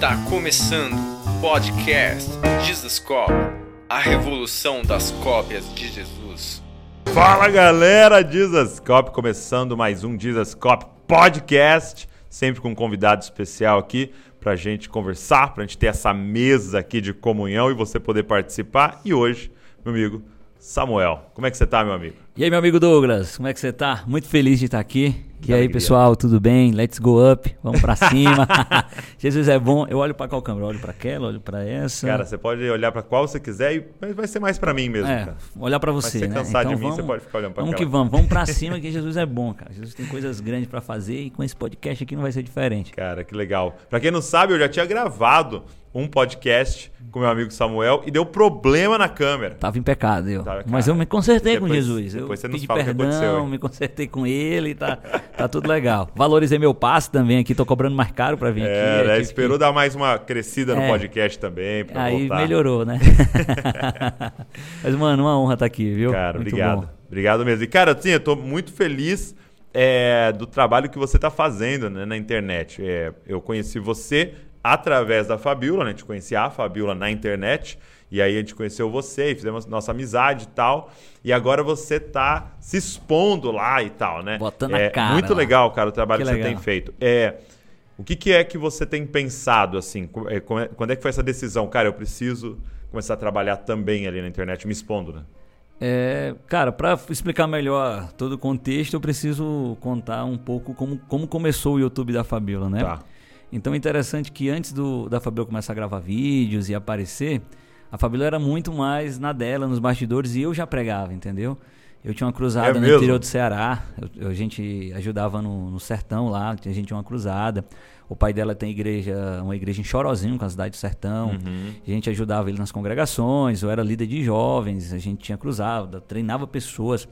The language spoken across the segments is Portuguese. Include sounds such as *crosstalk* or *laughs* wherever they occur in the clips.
Está começando o podcast Jesus Cop, a revolução das cópias de Jesus. Fala galera, Jesus Cop, começando mais um Jesus Cop podcast, sempre com um convidado especial aqui pra gente conversar, pra gente ter essa mesa aqui de comunhão e você poder participar. E hoje, meu amigo Samuel, como é que você tá, meu amigo? E aí, meu amigo Douglas, como é que você tá? Muito feliz de estar aqui. E aí, pessoal, tudo bem? Let's go up, vamos pra cima. *laughs* Jesus é bom. Eu olho pra qual câmera? Eu olho pra aquela, olho pra essa. Cara, você pode olhar pra qual você quiser, e- mas vai ser mais pra mim mesmo, é, cara. olhar pra Mas você, se você né? cansar de mim, vamos, você pode ficar olhando pra Vamos aquela. que vamos, vamos pra *laughs* cima que Jesus é bom, cara. Jesus tem coisas grandes pra fazer e com esse podcast aqui não vai ser diferente. Cara, que legal. Pra quem não sabe, eu já tinha gravado um podcast com meu amigo Samuel e deu problema na câmera. Tava em pecado, eu. Tava, Mas eu me consertei com Depois- Jesus. Eu depois você nos pedi fala o que aconteceu, perdão, me consertei com ele, tá, *laughs* tá tudo legal. Valorizei meu passe também aqui, tô cobrando mais caro pra vir aqui. É, eu né? esperou dar mais uma crescida no É. podcast também, Aí voltar. melhorou, né? *laughs* Mas, mano, uma honra estar aqui, viu? Cara, Muito obrigado. bom. Obrigado mesmo. E, cara, assim, eu tô muito feliz é, do trabalho que você tá fazendo né, na internet. É, eu conheci você através da Fabiola, né? A gente conhecia a Fabiola na internet. E aí a gente conheceu você e fizemos nossa amizade e tal. E agora você tá se expondo lá e tal, né? Botando a é cara Muito lá. legal, cara, o trabalho Que que, você tem feito. É, o que, que é que você tem pensado, assim? É, é- Quando é que foi essa decisão? Cara, eu preciso começar a trabalhar também ali na internet, me expondo, né? É, cara, para explicar melhor todo o contexto, eu preciso contar um pouco como, como começou o YouTube da Fabiola, né? Tá. Então é interessante que antes do, da Fabiola começar a gravar vídeos e aparecer, a Fabiola era muito mais na dela, nos bastidores, e eu já pregava, entendeu? Eu tinha uma cruzada É no interior do Ceará, eu- a gente ajudava no, no sertão lá, a gente tinha uma cruzada. O pai dela tem igreja, uma igreja em Chorozinho, com a cidade do sertão. Uhum. A gente ajudava ele nas congregações, eu era líder de jovens, a gente tinha cruzada, treinava pessoas.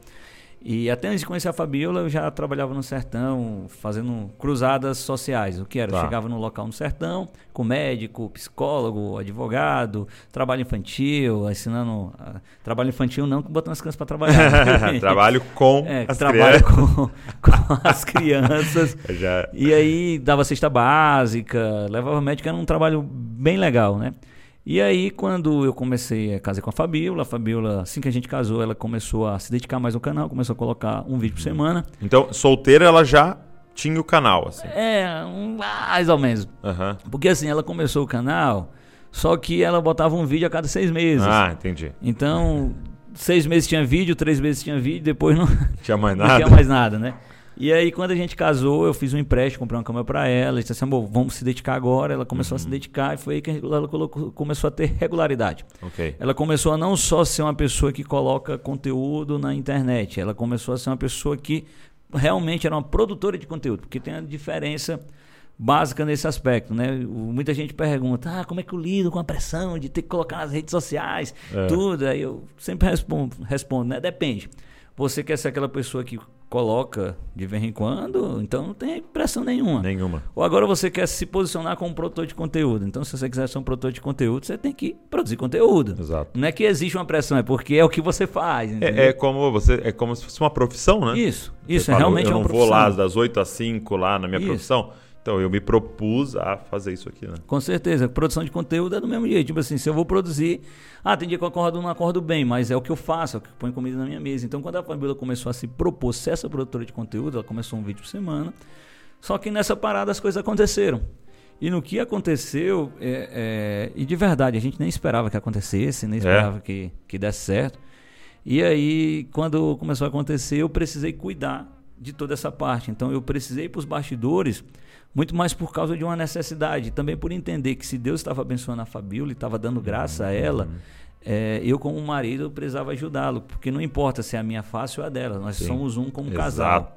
E até antes de conhecer a Fabiola, eu já trabalhava no sertão, fazendo cruzadas sociais. O que era? Tá. Eu chegava no local no sertão, com médico, psicólogo, advogado, trabalho infantil, ensinando. ah, trabalho infantil não, botando as crianças para trabalhar. *laughs* Trabalho com *laughs* É, as trabalho crianças. com, *laughs* com as crianças. Já... E aí dava cesta básica, levava médico, era um trabalho bem legal, né? E aí, quando eu comecei a casar com a Fabiola, a Fabiola, assim que a gente casou, ela começou a se dedicar mais ao canal, começou a colocar um vídeo por semana. Então, solteira, ela já tinha o canal, assim. É, um- mais ou menos. Aham. Porque assim, ela começou o canal, só que ela botava um vídeo a cada seis meses. Ah, entendi. Então, seis meses tinha vídeo, três meses tinha vídeo, depois não, Tinha mais *laughs* não nada. tinha mais nada, né? E aí, quando a gente casou, eu fiz um empréstimo, comprei uma câmera pra ela, e disse assim, vamos se dedicar agora. Ela começou a se dedicar e foi aí que ela colocou- começou a ter *laughs* regularidade. Ok. Ela começou a não só ser uma pessoa que coloca conteúdo na internet, ela começou a ser uma pessoa que realmente era uma produtora de conteúdo, porque tem a diferença básica nesse aspecto, né? Muita gente pergunta, ah, como é que eu lido com a pressão de ter que colocar nas redes sociais, É. tudo. Aí eu sempre respondo, respondo, né? Depende. Você quer ser aquela pessoa que coloca de vez em quando, então não tem pressão nenhuma. Nenhuma. Ou agora você quer se posicionar como produtor de conteúdo. Então, se você quiser ser um produtor de conteúdo, você tem que produzir conteúdo. Exato. Não é que existe uma pressão, é porque é o que você faz. É, é como você, é como se fosse uma profissão, né? Isso, Você isso, é realmente eu uma não profissão. vou lá das 8 às 5 lá na minha Isso. profissão. Então, eu me propus a fazer isso aqui, né? Com certeza, produção de conteúdo é do mesmo jeito. Tipo assim, se eu vou produzir, ah, tem dia que eu acordo não acordo bem, mas é o que eu faço, é o que põe comida na minha mesa. Então, quando a Fabiola começou a se propor ser essa produtora de conteúdo, ela começou um vídeo por semana. Só que nessa parada as coisas aconteceram. E no que aconteceu, é, é, e de verdade, a gente nem esperava que acontecesse, nem esperava que, que desse certo. E aí, quando começou a acontecer, eu precisei cuidar de toda essa parte. Então, eu precisei ir para os bastidores, muito mais por causa de uma necessidade, também por entender que se Deus estava abençoando a Fabiola e estava dando graça a ela, é, eu, como marido, eu precisava ajudá-lo, porque não importa se é a minha face ou a dela, nós Sim. somos um como casal.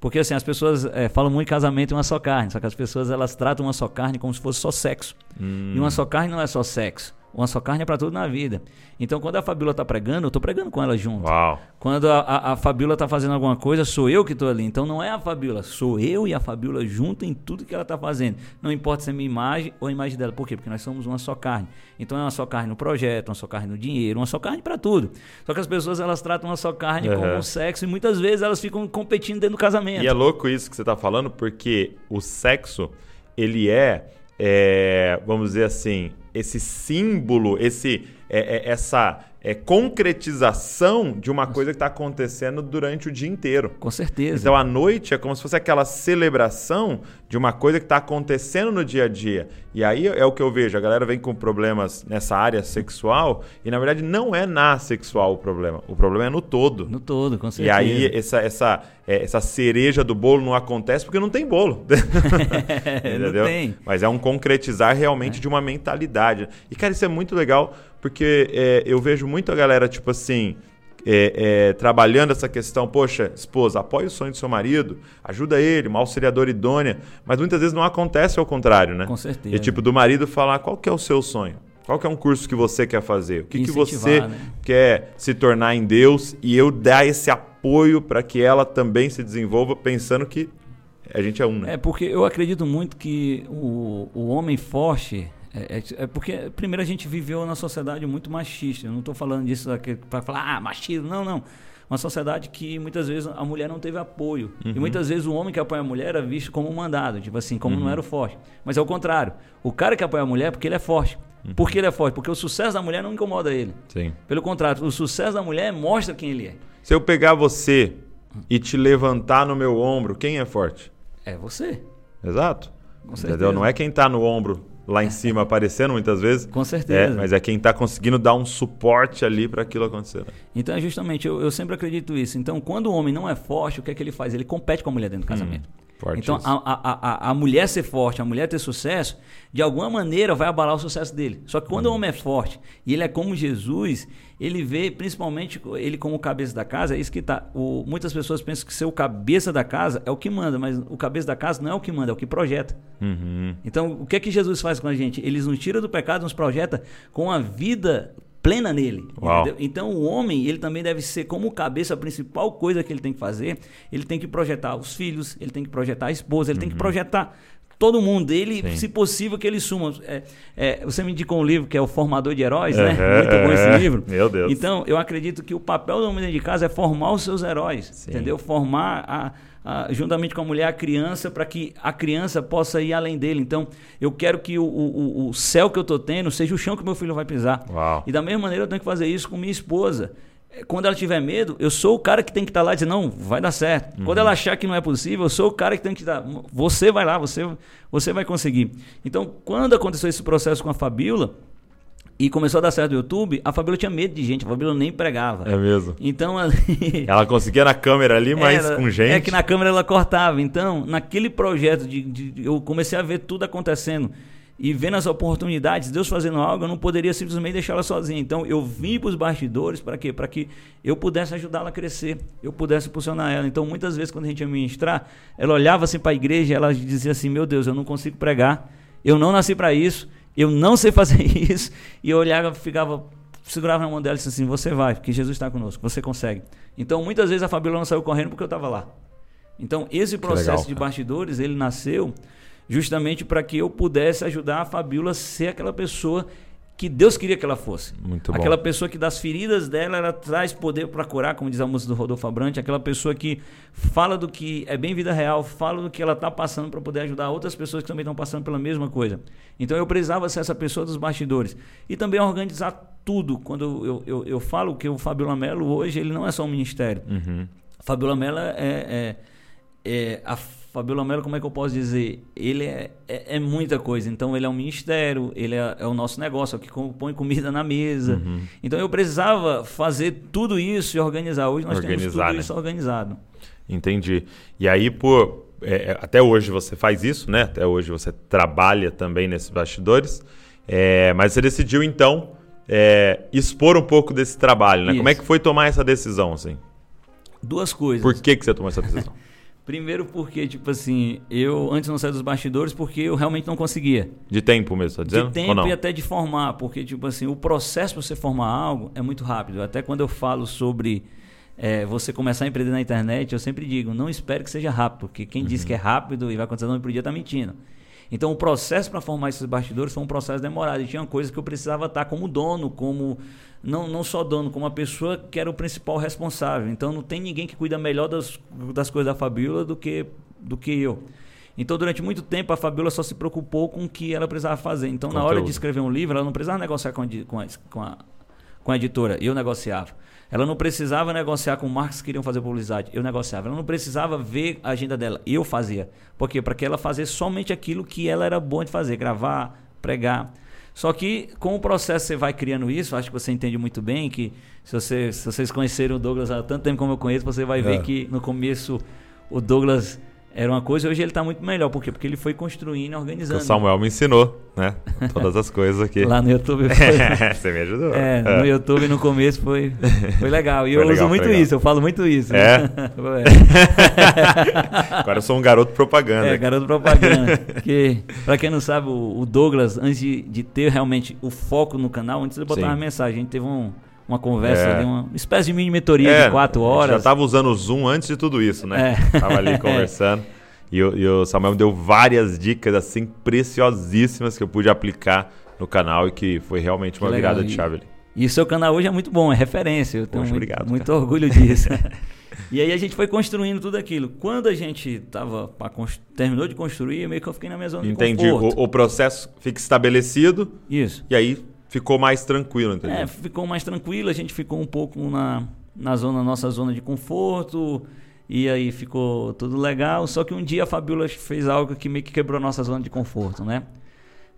Porque assim, as pessoas é, falam muito em casamento e uma só carne, só que as pessoas elas tratam uma só carne como se fosse só sexo. Hum. E uma só carne não é só sexo. Uma só carne é para tudo na vida. Então, quando a Fabiola está pregando, eu estou pregando com ela junto. Uau. Quando a, a, a Fabiola está fazendo alguma coisa, sou eu que estou ali. Então não é a Fabiola, sou eu e a Fabiola junto em tudo que ela está fazendo. Não importa se é minha imagem ou a imagem dela. Por quê? Porque nós somos uma só carne. Então é uma só carne no projeto, uma só carne no dinheiro, uma só carne para tudo. Só que as pessoas elas tratam uma só carne Uhum. como um sexo e muitas vezes elas ficam competindo dentro do casamento. E é louco isso que você tá falando, porque o sexo, ele é, é, vamos dizer assim, esse símbolo, esse, é, é, essa é, concretização de uma coisa que está acontecendo durante o dia inteiro. Com certeza. Então a noite é como se fosse aquela celebração de uma coisa que está acontecendo no dia a dia. E aí é o que eu vejo, a galera vem com problemas nessa área sexual e na verdade não é na sexual o problema, o problema é no todo. No todo, com certeza. E aí essa, essa, é, essa cereja do bolo não acontece porque não tem bolo. *laughs* *laughs* Entendeu? Não tem. Mas é um concretizar realmente é. de uma mentalidade. E cara, isso é muito legal porque é, eu vejo muita galera, tipo assim, é, é, trabalhando essa questão, poxa, esposa, apoie o sonho do seu marido, ajuda ele, uma auxiliadora idônea, mas muitas vezes não acontece ao contrário, né? Com certeza. E tipo, do marido falar, qual que é o seu sonho? Qual que é um curso que você quer fazer? O que, que você né? quer se tornar em Deus? E eu dar esse apoio para que ela também se desenvolva, pensando que a gente é um, né? É, porque eu acredito muito que o, o homem forte, é, é, é, porque, primeiro, a gente viveu na sociedade muito machista. Eu não estou falando disso para falar, ah, machismo. Não, não. Uma sociedade que muitas vezes a mulher não teve apoio. Uhum. E muitas vezes o homem que apoia a mulher era visto como mandado, tipo assim, como uhum. não era o forte. Mas é o contrário. O cara que apoia a mulher é porque ele é forte. Uhum. Por que ele é forte? Porque o sucesso da mulher não incomoda ele. Sim. Pelo contrário, o sucesso da mulher mostra quem ele é. Se eu pegar você e te levantar no meu ombro, quem é forte? É você. Exato. Entendeu? Não é quem está no ombro lá em cima aparecendo muitas vezes. Com certeza. É, mas é quem está conseguindo dar um suporte ali para aquilo acontecer. Né? Então, justamente, eu, eu, sempre acredito isso. Então, quando o homem não é forte, o que é que ele faz? Ele compete com a mulher dentro do casamento. Hum. Forte então, a, a, a, a, mulher ser forte, a mulher ter sucesso, de alguma maneira vai abalar o sucesso dele. Só que quando o homem é forte e ele é como Jesus, ele vê principalmente ele como cabeça da casa, é isso que tá. O, muitas pessoas pensam que ser o cabeça da casa é o que manda, mas o cabeça da casa não é o que manda, é o que projeta. Uhum. Então, o que é que Jesus faz com a gente? Ele nos tira do pecado, nos projeta com a vida plena nele. Então o homem, ele também deve ser como cabeça, a principal coisa que ele tem que fazer, ele tem que projetar os filhos, ele tem que projetar a esposa, ele uhum. tem que uhum. projetar todo mundo dele, Sim. se possível que ele suma. É, é, você me indicou um livro que é o Formador de Heróis, né? Muito bom esse livro. Meu Deus. Então, eu acredito que o papel do homem de casa é formar os seus heróis, Sim. entendeu? Formar a ah, juntamente com a mulher, a criança, para que a criança possa ir além dele. Então, eu quero que o, o, o céu que eu estou tendo seja o chão que meu filho vai pisar. Uau. E da mesma maneira, eu tenho que fazer isso com minha esposa. Quando ela tiver medo, eu sou o cara que tem que estar tá lá e dizer, não, vai dar certo. Uhum. Quando ela achar que não é possível, eu sou o cara que tem que dar. Você vai lá, você, você vai conseguir. Então, quando aconteceu esse processo com a Fabiola, e começou a dar certo no YouTube, a Fabíola tinha medo de gente, a Fabíola nem pregava. É mesmo. Então *laughs* ela conseguia na câmera ali, mas Era, com gente. É que na câmera ela cortava. Então, naquele projeto de, de, eu comecei a ver tudo acontecendo e vendo as oportunidades, Deus fazendo algo, eu não poderia simplesmente deixá-la sozinha. Então, eu vim para os bastidores para quê? Para que eu pudesse ajudá-la a crescer, eu pudesse impulsionar ela. Então, muitas vezes quando a gente ia ministrar, ela olhava assim para a igreja, ela dizia assim: "Meu Deus, eu não consigo pregar. Eu não nasci para isso." Eu não sei fazer *laughs* isso. E eu olhava, ficava, segurava na mão dela e disse assim: Você vai, porque Jesus está conosco, você consegue. Então, muitas vezes a Fabíola não saiu correndo porque eu estava lá. Então, esse processo legal, de bastidores, ele nasceu justamente para que eu pudesse ajudar a Fabíola a ser aquela pessoa que Deus queria que ela fosse. Muito bom. Aquela pessoa que das feridas dela ela traz poder para curar, como diz a música do Rodolfo Abrante, aquela pessoa que fala do que é bem vida real, fala do que ela está passando para poder ajudar outras pessoas que também estão passando pela mesma coisa. Então eu precisava ser essa pessoa dos bastidores e também organizar tudo. Quando eu, eu, eu falo que o Fábio Lamelo hoje ele não é só um ministério. Uhum. Fábio Lamelo é, é, é a Fabiola Melo, como é que eu posso dizer? Ele é, é, é, muita coisa. Então, ele é um ministério, ele é, é o nosso negócio, é o que põe comida na mesa. Uhum. Então, eu precisava fazer tudo isso e organizar. Hoje nós Organizar, temos tudo né? isso organizado. Entendi. E aí, por, é, é, até hoje você faz isso, né? Até hoje você trabalha também nesses bastidores. É, mas você decidiu, então, expor um pouco desse trabalho, né? Isso. Como é que foi tomar essa decisão, assim? Duas coisas. Por que, que você tomou essa decisão? *laughs* Primeiro porque, tipo assim, eu antes não saí dos bastidores porque eu realmente não conseguia. De tempo mesmo, tá dizendo? De tempo e até de formar, porque, tipo assim, o processo para você formar algo é muito rápido. Até quando eu falo sobre é, você começar a empreender na internet, eu sempre digo, não espere que seja rápido, porque quem uhum. diz que é rápido e vai acontecer no dia está mentindo. Então o processo para formar esses bastidores foi um processo demorado. E tinha coisas que eu precisava estar como dono, como não, não só dono, como a pessoa que era o principal responsável. Então não tem ninguém que cuida melhor das, das coisas da Fabíola do que, do que eu. Então, durante muito tempo, a Fabiola só se preocupou com o que ela precisava fazer. Então, na hora Conteúdo. de escrever um livro, ela não precisava negociar com a, com a, com a, com a editora. Eu negociava. Ela não precisava negociar com marcas que queriam fazer publicidade. Eu negociava. Ela não precisava ver a agenda dela. Eu fazia. Por quê? Para que ela fazia somente aquilo que ela era boa de fazer. Gravar, pregar. Só que com o processo você vai criando isso, acho que você entende muito bem que se, você, se vocês conheceram o Douglas há tanto tempo como eu conheço, você vai ver É. que no começo o Douglas era uma coisa, hoje ele está muito melhor. Por quê? Porque ele foi construindo e O organizando. Samuel me ensinou, né? Todas as coisas aqui. Lá no YouTube foi, *laughs* Você me ajudou. É, no YouTube no começo foi, foi legal. E Foi eu legal, uso muito legal. isso, eu falo muito isso. É? *laughs* É, *laughs* Agora eu sou um garoto propaganda. é garoto propaganda. Porque, pra quem não sabe, o, o Douglas, antes de, de ter realmente o foco no canal, antes de botar Sim. uma mensagem, a gente teve um- uma conversa É. ali, uma espécie de mini mentoria É, de quatro horas. Já tava usando o Zoom antes de tudo isso, né? É. Tava ali *laughs* conversando. E, o- e o Samuel me deu várias dicas, assim, preciosíssimas que eu pude aplicar no canal e que foi realmente uma virada de chave ali. E o seu canal hoje é muito bom, é referência. Eu tenho Poxa, muito, obrigado, muito cara. orgulho disso. *laughs* e aí a gente foi construindo tudo aquilo. Quando a gente tava terminou de construir, meio que eu fiquei na minha zona Entendi. de conforto. O, o processo fica estabelecido Isso. e aí ficou mais tranquilo, entendeu? É, ficou mais tranquilo, a gente ficou um pouco na, na zona, nossa zona de conforto, e aí ficou tudo legal. Só que um dia a Fabiola fez algo que meio que quebrou a nossa zona de conforto, né?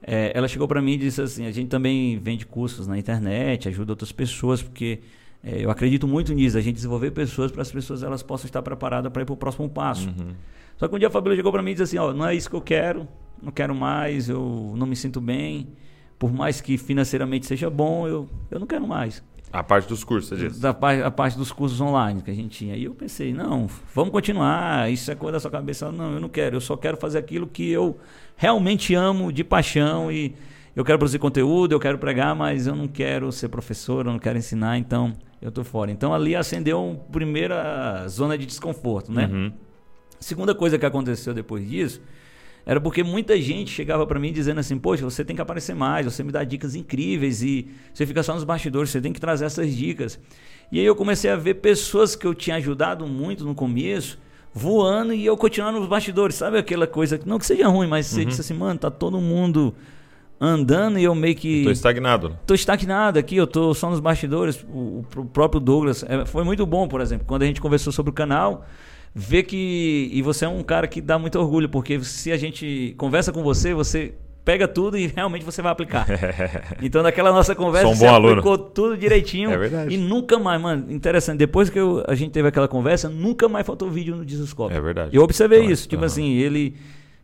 É, ela chegou para mim e disse assim: a gente também vende cursos na internet, ajuda outras pessoas, porque é, eu acredito muito nisso, a gente desenvolver pessoas para as pessoas elas possam estar preparadas para ir para o próximo passo. Uhum. Só que um dia a Fabiola chegou para mim e disse assim: ó, não é isso que eu quero, não quero mais, eu não me sinto bem. Por mais que financeiramente seja bom, eu, eu não quero mais. A parte dos cursos, você disse. Da parte, a parte dos cursos online que a gente tinha. E eu pensei, não, vamos continuar, isso é coisa da sua cabeça. Não, eu não quero, eu só quero fazer aquilo que eu realmente amo de paixão e eu quero produzir conteúdo, eu quero pregar, mas eu não quero ser professor, eu não quero ensinar, então eu tô fora. Então ali acendeu uma primeira zona de desconforto, né? Uhum. Segunda coisa que aconteceu depois disso era porque muita gente chegava para mim dizendo assim: Poxa, você tem que aparecer mais, você me dá dicas incríveis e você fica só nos bastidores, você tem que trazer essas dicas. E aí eu comecei a ver pessoas que eu tinha ajudado muito no começo voando e eu continuando nos bastidores, sabe aquela coisa, não que seja ruim, mas você Uhum. disse assim: Mano, tá todo mundo andando e eu meio que Tô estagnado. tô estagnado aqui, eu tô só nos bastidores. O, o próprio Douglas é, foi muito bom, por exemplo, quando a gente conversou sobre o canal, ver que e você é um cara que dá muito orgulho, porque se a gente conversa com você, você pega tudo e *laughs* realmente você vai aplicar. *laughs* Então, naquela nossa conversa, um você aluno. aplicou tudo direitinho. *laughs* É verdade. E nunca mais, mano, interessante, depois que eu- a gente teve aquela conversa, nunca mais faltou vídeo no Discoscope. É verdade. Eu observei Então, isso, tipo assim, ele.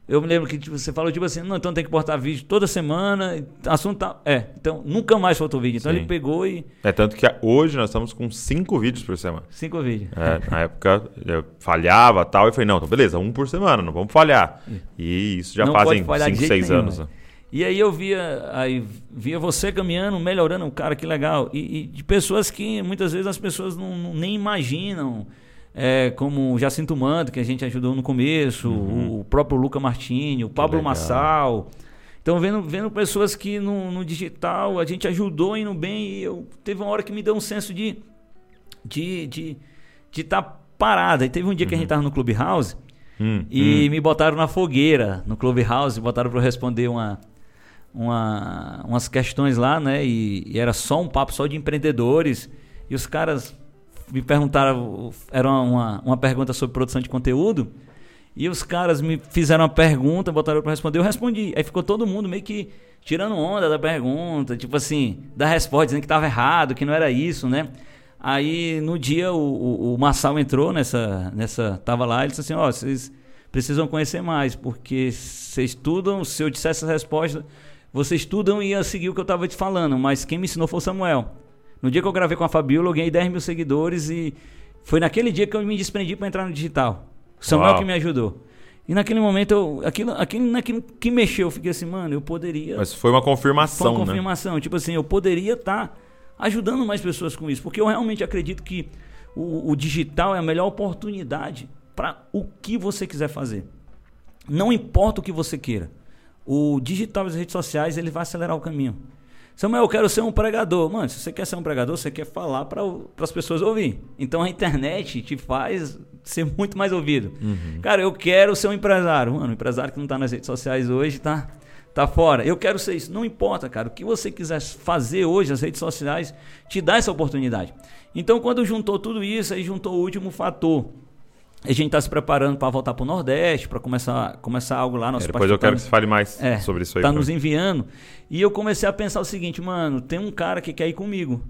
Eu me lembro que tipo, você falou, tipo assim, não, então tem que postar vídeo toda semana, assunto tá. É, então nunca mais faltou vídeo. Então Sim. ele pegou e. É tanto que hoje nós estamos com cinco vídeos por semana. Cinco vídeos. É, na época eu falhava tal, e falei, não, então beleza, um por semana, não vamos falhar. E isso já Não fazem pode falhar de 5, jeito 6 nenhum, anos. né? né? E aí eu via, aí via você caminhando, melhorando, cara, que legal. E, e de pessoas que muitas vezes as pessoas não, não- nem imaginam. É, como o Jacinto Manto, que a gente ajudou no começo, o próprio Luca Martini, o Pablo. Massal. Então, vendo, vendo pessoas que no, no digital a gente ajudou indo bem, e eu teve uma hora que me deu um senso de de de de estar parada. E teve um dia que a gente tava no Clubhouse Hum, e hum. me botaram na fogueira no Clubhouse, botaram para eu responder uma, uma, umas questões lá, né? E, e era só um papo só de empreendedores. E os caras me perguntaram, era uma, uma pergunta sobre produção de conteúdo. E os caras me fizeram uma pergunta, botaram para responder, eu respondi. Aí ficou todo mundo meio que tirando onda da pergunta, tipo assim, da resposta, dizendo que estava errado, que não era isso, né? Aí no dia o, o, o Massal entrou nessa, nessa. Tava lá, ele disse assim, ó, vocês precisam conhecer mais, porque vocês estudam, se eu dissesse essa resposta, vocês estudam e ia seguir o que eu estava te falando, mas quem me ensinou foi o Samuel. No dia que eu gravei com a Fabiola, eu ganhei 10 mil seguidores e foi naquele dia que eu me desprendi para entrar no digital. O Samuel Uau. que me ajudou. E naquele momento, eu, aquilo, aquilo, naquilo que mexeu, eu fiquei assim, mano, eu poderia. Mas foi uma Foi confirmação, uma né? confirmação. Tipo assim, eu poderia estar ajudando mais pessoas com isso. Porque eu realmente acredito que o, o digital é a melhor oportunidade para o que você quiser fazer. Não importa o que você queira. O digital e as redes sociais, ele vai acelerar o caminho. Samuel, eu quero ser um pregador. Mano, se você quer ser um pregador, você quer falar para as pessoas ouvir. Então a internet te faz ser muito mais ouvido. Uhum. Cara, eu quero ser um empresário. Mano, um empresário que não está nas redes sociais hoje tá, tá fora. Eu quero ser isso. Não importa, cara. O que você quiser fazer hoje, as redes sociais te dá essa oportunidade. Então, quando juntou tudo isso, aí juntou o último fator a gente está se preparando para voltar para o Nordeste, para começar, começar algo lá. Nosso é, depois eu quero que você fale mais é, sobre isso aí. Está nos enviando. E eu comecei a pensar o seguinte, mano, tem um cara que quer ir comigo.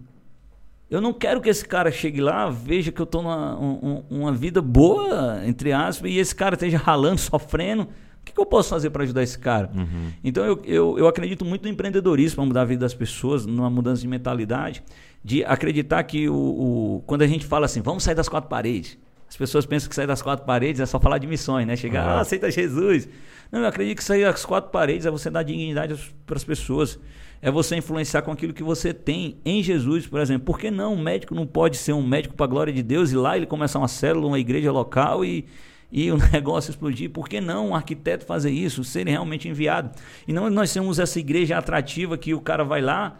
Eu não quero que esse cara chegue lá, veja que eu estou numa um, uma vida boa, entre aspas, e esse cara esteja ralando, sofrendo. O que, que eu posso fazer para ajudar esse cara? Uhum. Então eu, eu, eu acredito muito no empreendedorismo para mudar a vida das pessoas, numa mudança de mentalidade, de acreditar que o, o, quando a gente fala assim, vamos sair das quatro paredes. As pessoas pensam que sair das quatro paredes é só falar de missões, né? Chegar, ah, aceita Jesus. Não, eu acredito que sair das quatro paredes é você dar dignidade para as pessoas. É você influenciar com aquilo que você tem em Jesus, por exemplo. Por que não? Um médico não pode ser um médico para a glória de Deus e lá ele começar uma célula, uma igreja local e, e o *laughs* negócio explodir. Por que não um arquiteto fazer isso, ser realmente enviado? E não nós temos essa igreja atrativa que o cara vai lá,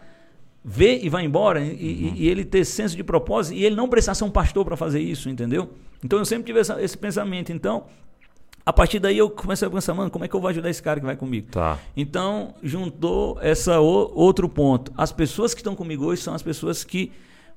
vê e vai embora, e, uhum. e, ele ter senso de propósito, e ele não precisar ser um pastor para fazer isso, entendeu? Então eu sempre tive essa, esse pensamento. Então, a partir daí eu comecei a pensar, mano, como é que eu vou ajudar esse cara que vai comigo? Tá. Então, juntou essa o, outro ponto. As pessoas que estão comigo hoje são as pessoas que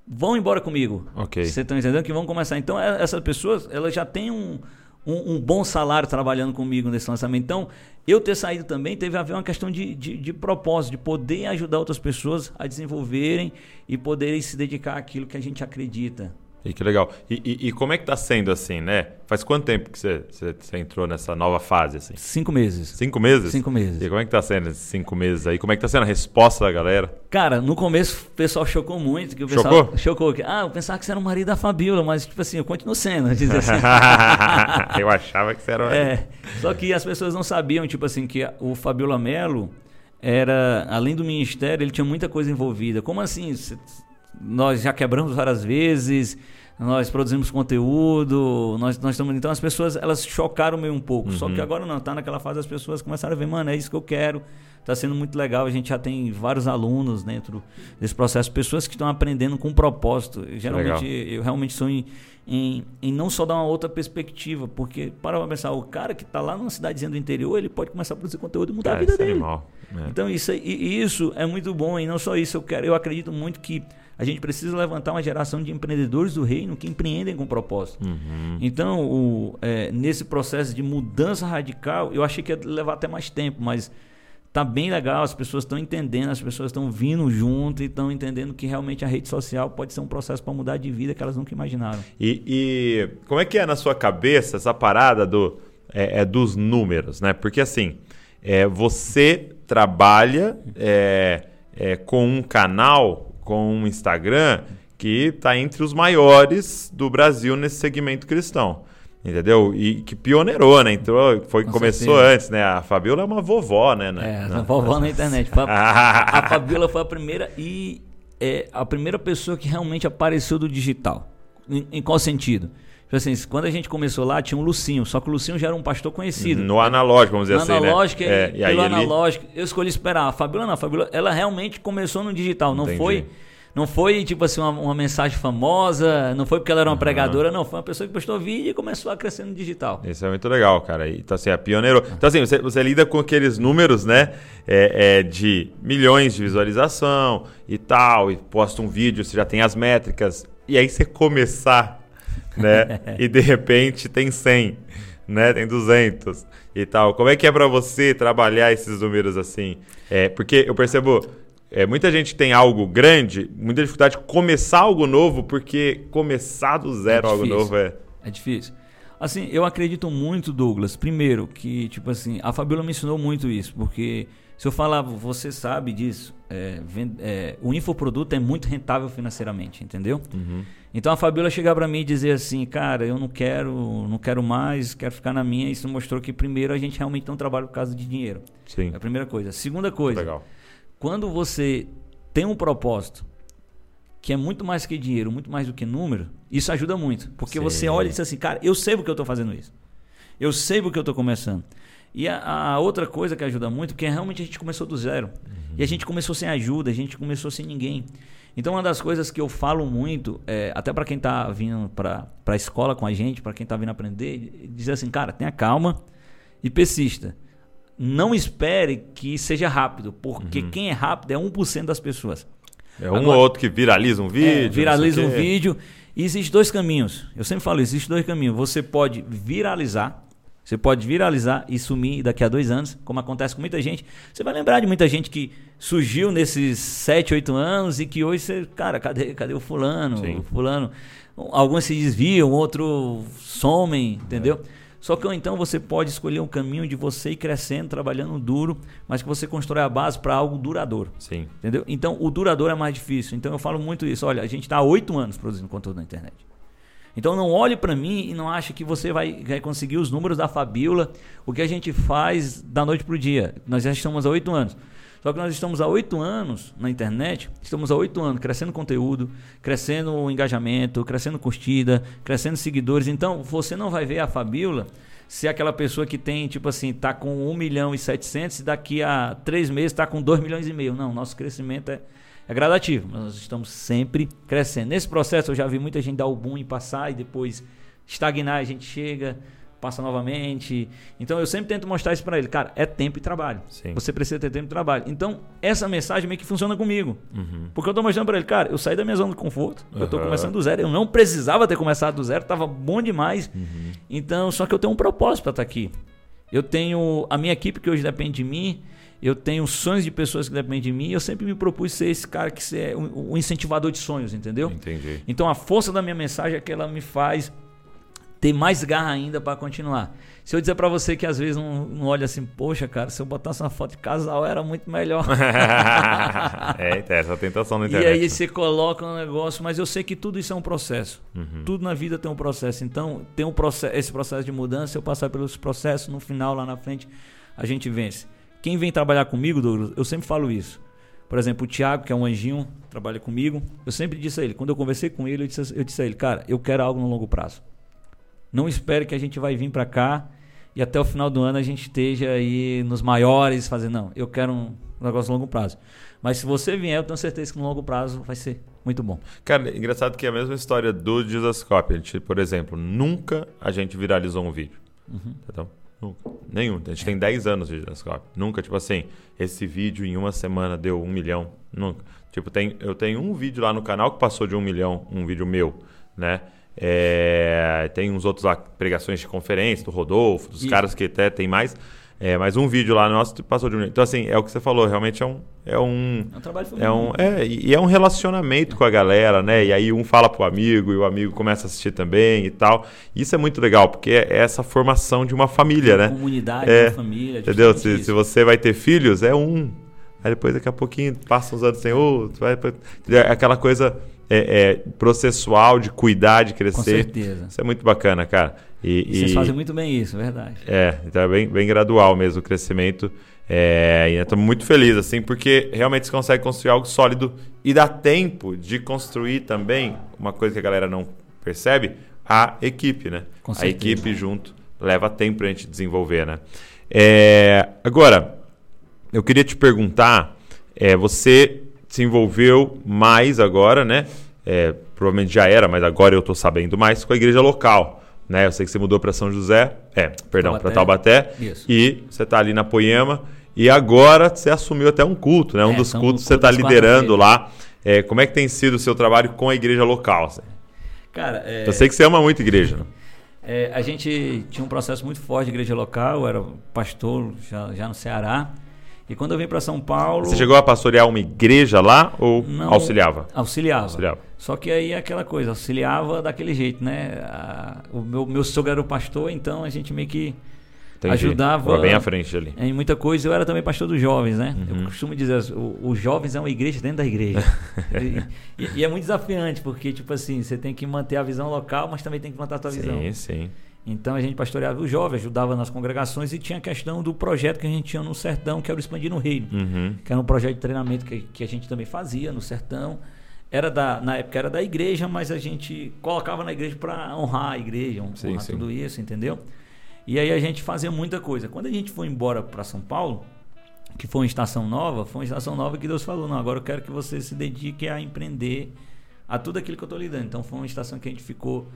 vão embora comigo. Ok. Você está entendendo? Que vão começar. Então, é, essas pessoas, elas já têm um, um, um, bom salário trabalhando comigo nesse lançamento. Então, eu ter saído também teve a ver uma questão de, de, de propósito, de poder ajudar outras pessoas a desenvolverem e poderem se dedicar àquilo que a gente acredita. E que legal. E, e, e, como é que tá sendo assim, né? Faz quanto tempo que você, você, você, entrou nessa nova fase? Assim? Cinco meses. Cinco meses? Cinco meses. E como é que tá sendo esses cinco meses aí? Como é que tá sendo a resposta da galera? Cara, no começo o pessoal chocou muito. Que o pessoal chocou? Chocou. Ah, eu pensava que você era o marido da Fabiola, mas tipo assim, eu continuo sendo. *laughs* Assim. *laughs* eu achava que você era o É, só que as pessoas não sabiam, tipo assim, que o Fabiola Melo era, além do ministério, ele tinha muita coisa envolvida. Como assim? Nós já quebramos várias vezes nós produzimos conteúdo, nós, nós estamos. Então as pessoas elas chocaram meio um pouco. Uhum. Só que uhum. agora não, tá naquela fase as pessoas começaram a ver, mano, é isso que eu quero. Está sendo muito legal. A gente já tem vários alunos dentro desse processo, pessoas que estão aprendendo com propósito. Geralmente legal. eu realmente sou em, em, em, não só dar uma outra perspectiva, porque para pensar, o cara que está lá numa cidadezinha do interior, ele pode começar a produzir conteúdo e mudar é, a vida dele. Animal. É. Então isso, e, isso é muito bom. E não só isso, eu quero, eu acredito muito que a gente precisa levantar uma geração de empreendedores do reino que empreendem com propósito. Uhum. Então, o, é, nesse processo de mudança radical, eu achei que ia levar até mais tempo, mas tá bem legal, as pessoas estão entendendo, as pessoas estão vindo junto e estão entendendo que realmente a rede social pode ser um processo para mudar de vida que elas nunca imaginaram. E, e, como é que é na sua cabeça essa parada do, é, é dos números, né? Porque assim, é, você trabalha é, é com um canal com um Instagram que está entre os maiores do Brasil nesse segmento cristão. Entendeu? E que pioneirou, né? Entrou, foi, começou certeza. antes, né? A Fabiola é uma vovó, né? É, uma vovó na internet. A, *laughs* a Fabiola foi a primeira e é a primeira pessoa que realmente apareceu do digital. Em, em qual sentido? Tipo assim, quando a gente começou lá, tinha um Lucinho, só que o Lucinho já era um pastor conhecido. No analógico, vamos dizer no assim, analógico, né? É, e pelo aí analógico, ele... eu escolhi esperar. A Fabiola não, a Fabiola, ela realmente começou no digital, não Entendi. foi não foi, tipo assim, uma, uma, mensagem famosa, não foi porque ela era uma uhum. pregadora, não. Foi uma pessoa que postou vídeo e começou a crescer no digital. Isso é muito legal, cara. Então, assim, é pioneiro. Então, assim, você, você lida com aqueles números, né? É, é, de milhões de visualização e tal, e posta um vídeo, você já tem as métricas. E aí você começar, né? e de repente tem 100, né? Tem 200 e tal. Como é que é para você trabalhar esses números assim? É, porque eu percebo é, muita gente tem algo grande, muita dificuldade de começar algo novo, porque começar do zero é algo novo é. É difícil. Assim, eu acredito muito, Douglas, primeiro, que, tipo assim, a Fabiola me ensinou muito isso, porque se eu falar, você sabe disso, é, vend, é, o infoproduto é muito rentável financeiramente, entendeu? Uhum. Então a Fabiola chegar para mim e dizer assim, cara, eu não quero, não quero mais, quero ficar na minha, isso mostrou que primeiro a gente realmente não trabalha por causa de dinheiro. Sim. É a primeira coisa. Segunda coisa, Legal quando você tem um propósito que é muito mais que dinheiro, muito mais do que número, isso ajuda muito. Porque você olha e diz assim, cara, eu sei porque eu estou fazendo isso. Eu sei porque eu estou começando. E a, a outra coisa que ajuda muito, porque realmente a gente começou do zero. E a gente começou sem ajuda, a gente começou sem ninguém. Então, uma das coisas que eu falo muito, é, até para quem está vindo para a escola com a gente, para quem está vindo aprender, dizer assim, cara, tenha calma e persista. Não espere que seja rápido, porque Uhum. quem é rápido é 1% das pessoas. É um Agora- ou outro que viraliza um vídeo. É, viraliza um vídeo. E existe dois caminhos. Eu sempre falo, existe dois caminhos. Você pode viralizar. Você pode viralizar e sumir daqui a dois anos, como acontece com muita gente. Você vai lembrar de muita gente que surgiu nesses sete, oito anos e que hoje você, cara, cadê, cadê o fulano? Sim. O fulano. Alguns se desviam, outros somem, entendeu? Só que ou então você pode escolher um caminho de você ir crescendo, trabalhando duro, mas que você constrói a base para algo duradouro. Sim. Entendeu? Então, o duradouro é mais difícil. Então, eu falo muito isso. Olha, a gente está há oito anos produzindo conteúdo na internet. Então, não olhe para mim e não ache que você vai, vai conseguir os números da Fabiola, o que a gente faz da noite para o dia. Nós já estamos há oito anos. Só que nós estamos há oito anos na internet, estamos há oito anos crescendo conteúdo, crescendo engajamento, crescendo curtida, crescendo seguidores. Então, você não vai ver a Fabiola ser aquela pessoa que tem, tipo assim, tá com 1 milhão e 700 e daqui a três meses está com 2 milhões e meio. Não, nosso crescimento é, é gradativo. Nós estamos sempre crescendo. Nesse processo eu já vi muita gente dar o boom e passar e depois estagnar, a gente chega, passa novamente. Então eu sempre tento mostrar isso para ele. Cara, é tempo e trabalho. Sim. Você precisa ter tempo e trabalho. Então, essa mensagem meio que funciona comigo. Uhum. Porque eu tô mostrando para ele, cara, eu saí da minha zona de conforto, eu tô começando do zero, eu não precisava ter começado do zero, tava bom demais. Uhum. Então, só que eu tenho um propósito para estar aqui. Eu tenho a minha equipe que hoje depende de mim, eu tenho sonhos de pessoas que dependem de mim, eu sempre me propus ser esse cara que é um um incentivador de sonhos, entendeu? Entendi. Então a força da minha mensagem é que ela me faz ter mais garra ainda para continuar. Se eu dizer para você que às vezes não, não olha assim, poxa, cara, se eu botasse uma foto de casal era muito melhor. *laughs* é, tem essa tentação na E internet. aí né? você coloca um negócio, mas eu sei que tudo isso é um processo. Uhum. Tudo na vida tem um processo. Então, tem um processo, esse processo de mudança, eu passar pelos processos, no final, lá na frente, a gente vence. Quem vem trabalhar comigo, Douglas, eu sempre falo isso. Por exemplo, o Thiago, que é um anjinho, trabalha comigo, eu sempre disse a ele, quando eu conversei com ele, eu disse, eu disse a ele, cara, eu quero algo no longo prazo. Não espere que a gente vai vir para cá e até o final do ano a gente esteja aí nos maiores fazendo. Não, eu quero um negócio no longo prazo. Mas se você vier, eu tenho certeza que no longo prazo vai ser muito bom. Cara, engraçado que é a mesma história do Jesus Copy. A gente, por exemplo, nunca a gente viralizou um vídeo. Uhum. Entendeu? Nunca. Nenhum. A gente tem 10 anos de Jesus Copy. Nunca, tipo assim, esse vídeo em uma semana deu um milhão. Nunca. Tipo, tem, eu tenho um vídeo lá no canal que passou de um milhão, um vídeo meu, né? É, tem uns outros lá, pregações de conferência, do Rodolfo, dos Isso. caras que até tem mais. É, mas um vídeo lá nosso passou de um. Então, assim, é o que você falou, realmente é um. É um É um trabalho é um, é, e é um relacionamento com a galera, né? E aí um fala pro amigo e o amigo começa a assistir também e tal. Isso é muito legal, porque é essa formação de uma família, né? Comunidade, É, uma família. Entendeu? justamente Se, se você vai ter filhos, é um. Aí depois, daqui a pouquinho, passa uns anos sem outro. Vai, entendeu? É aquela coisa é, é, processual de cuidar, de Com crescer. certeza. Isso é muito bacana, cara. E, E vocês e- fazem muito bem isso, verdade. é, então é bem, bem gradual mesmo o crescimento. É, e estamos muito felizes, assim, porque realmente você consegue construir algo sólido e dá tempo de construir também uma coisa que a galera não percebe, a equipe, né? Com a certeza. equipe junto leva tempo pra gente desenvolver, né? É, agora, eu queria te perguntar, é, você se envolveu mais agora, né? É, provavelmente já era, mas agora eu tô sabendo mais com a igreja local, né? Eu sei que você mudou para São José, é, perdão, para Taubaté, Isso. e você tá ali na Poema e agora você assumiu até um culto, né? Um É, dos cultos que você cultos tá liderando lá. É, como é que tem sido o seu trabalho com a igreja local? Cara, é, Eu sei que você ama muito igreja, né? é, a gente tinha um processo muito forte de igreja local, eu era pastor já, já no Ceará. E quando eu vim para São Paulo. Você chegou a pastorear uma igreja lá ou Não, auxiliava? Auxiliava. Auxiliava. Só que aí é aquela coisa, auxiliava daquele jeito, né? A- o meu, meu sogro era o pastor, então a gente meio que Entendi. ajudava Tava bem à frente ali. em muita coisa. Eu era também pastor dos jovens, né? Uhum. Eu costumo dizer, os jovens é uma igreja dentro da igreja. *laughs* e, e- e é muito desafiante, porque, tipo assim, você tem que manter a visão local, mas também tem que plantar a tua visão. Sim, sim. Então a gente pastoreava os jovens, ajudava nas congregações e tinha a questão do projeto que a gente tinha no sertão, que era o Expandir no Reino Uhum. que era um projeto de treinamento que, que a gente também fazia no sertão. Era da, na época era da igreja, mas a gente colocava na igreja para honrar a igreja, honrar Sim, sim. tudo isso, entendeu? E aí a gente fazia muita coisa. Quando a gente foi embora para São Paulo, que foi uma estação nova, foi uma estação nova que Deus falou: não, agora eu quero que você se dedique a empreender a tudo aquilo que eu estou lidando. Então foi uma estação que a gente ficou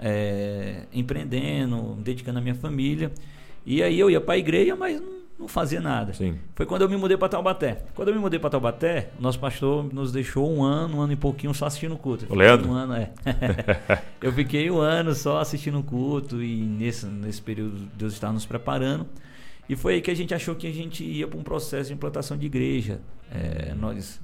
é, empreendendo, dedicando a minha família. E aí eu ia para a igreja, mas não, não fazia nada. Sim. Foi quando eu me mudei para Taubaté. Quando eu me mudei para Taubaté, o nosso pastor nos deixou um ano, um ano e pouquinho só assistindo o culto. O Leandro? Um ano, é. *laughs* eu fiquei um ano só assistindo o culto e nesse, nesse período Deus estava nos preparando. E foi aí que a gente achou que a gente ia para um processo de implantação de igreja. É, nós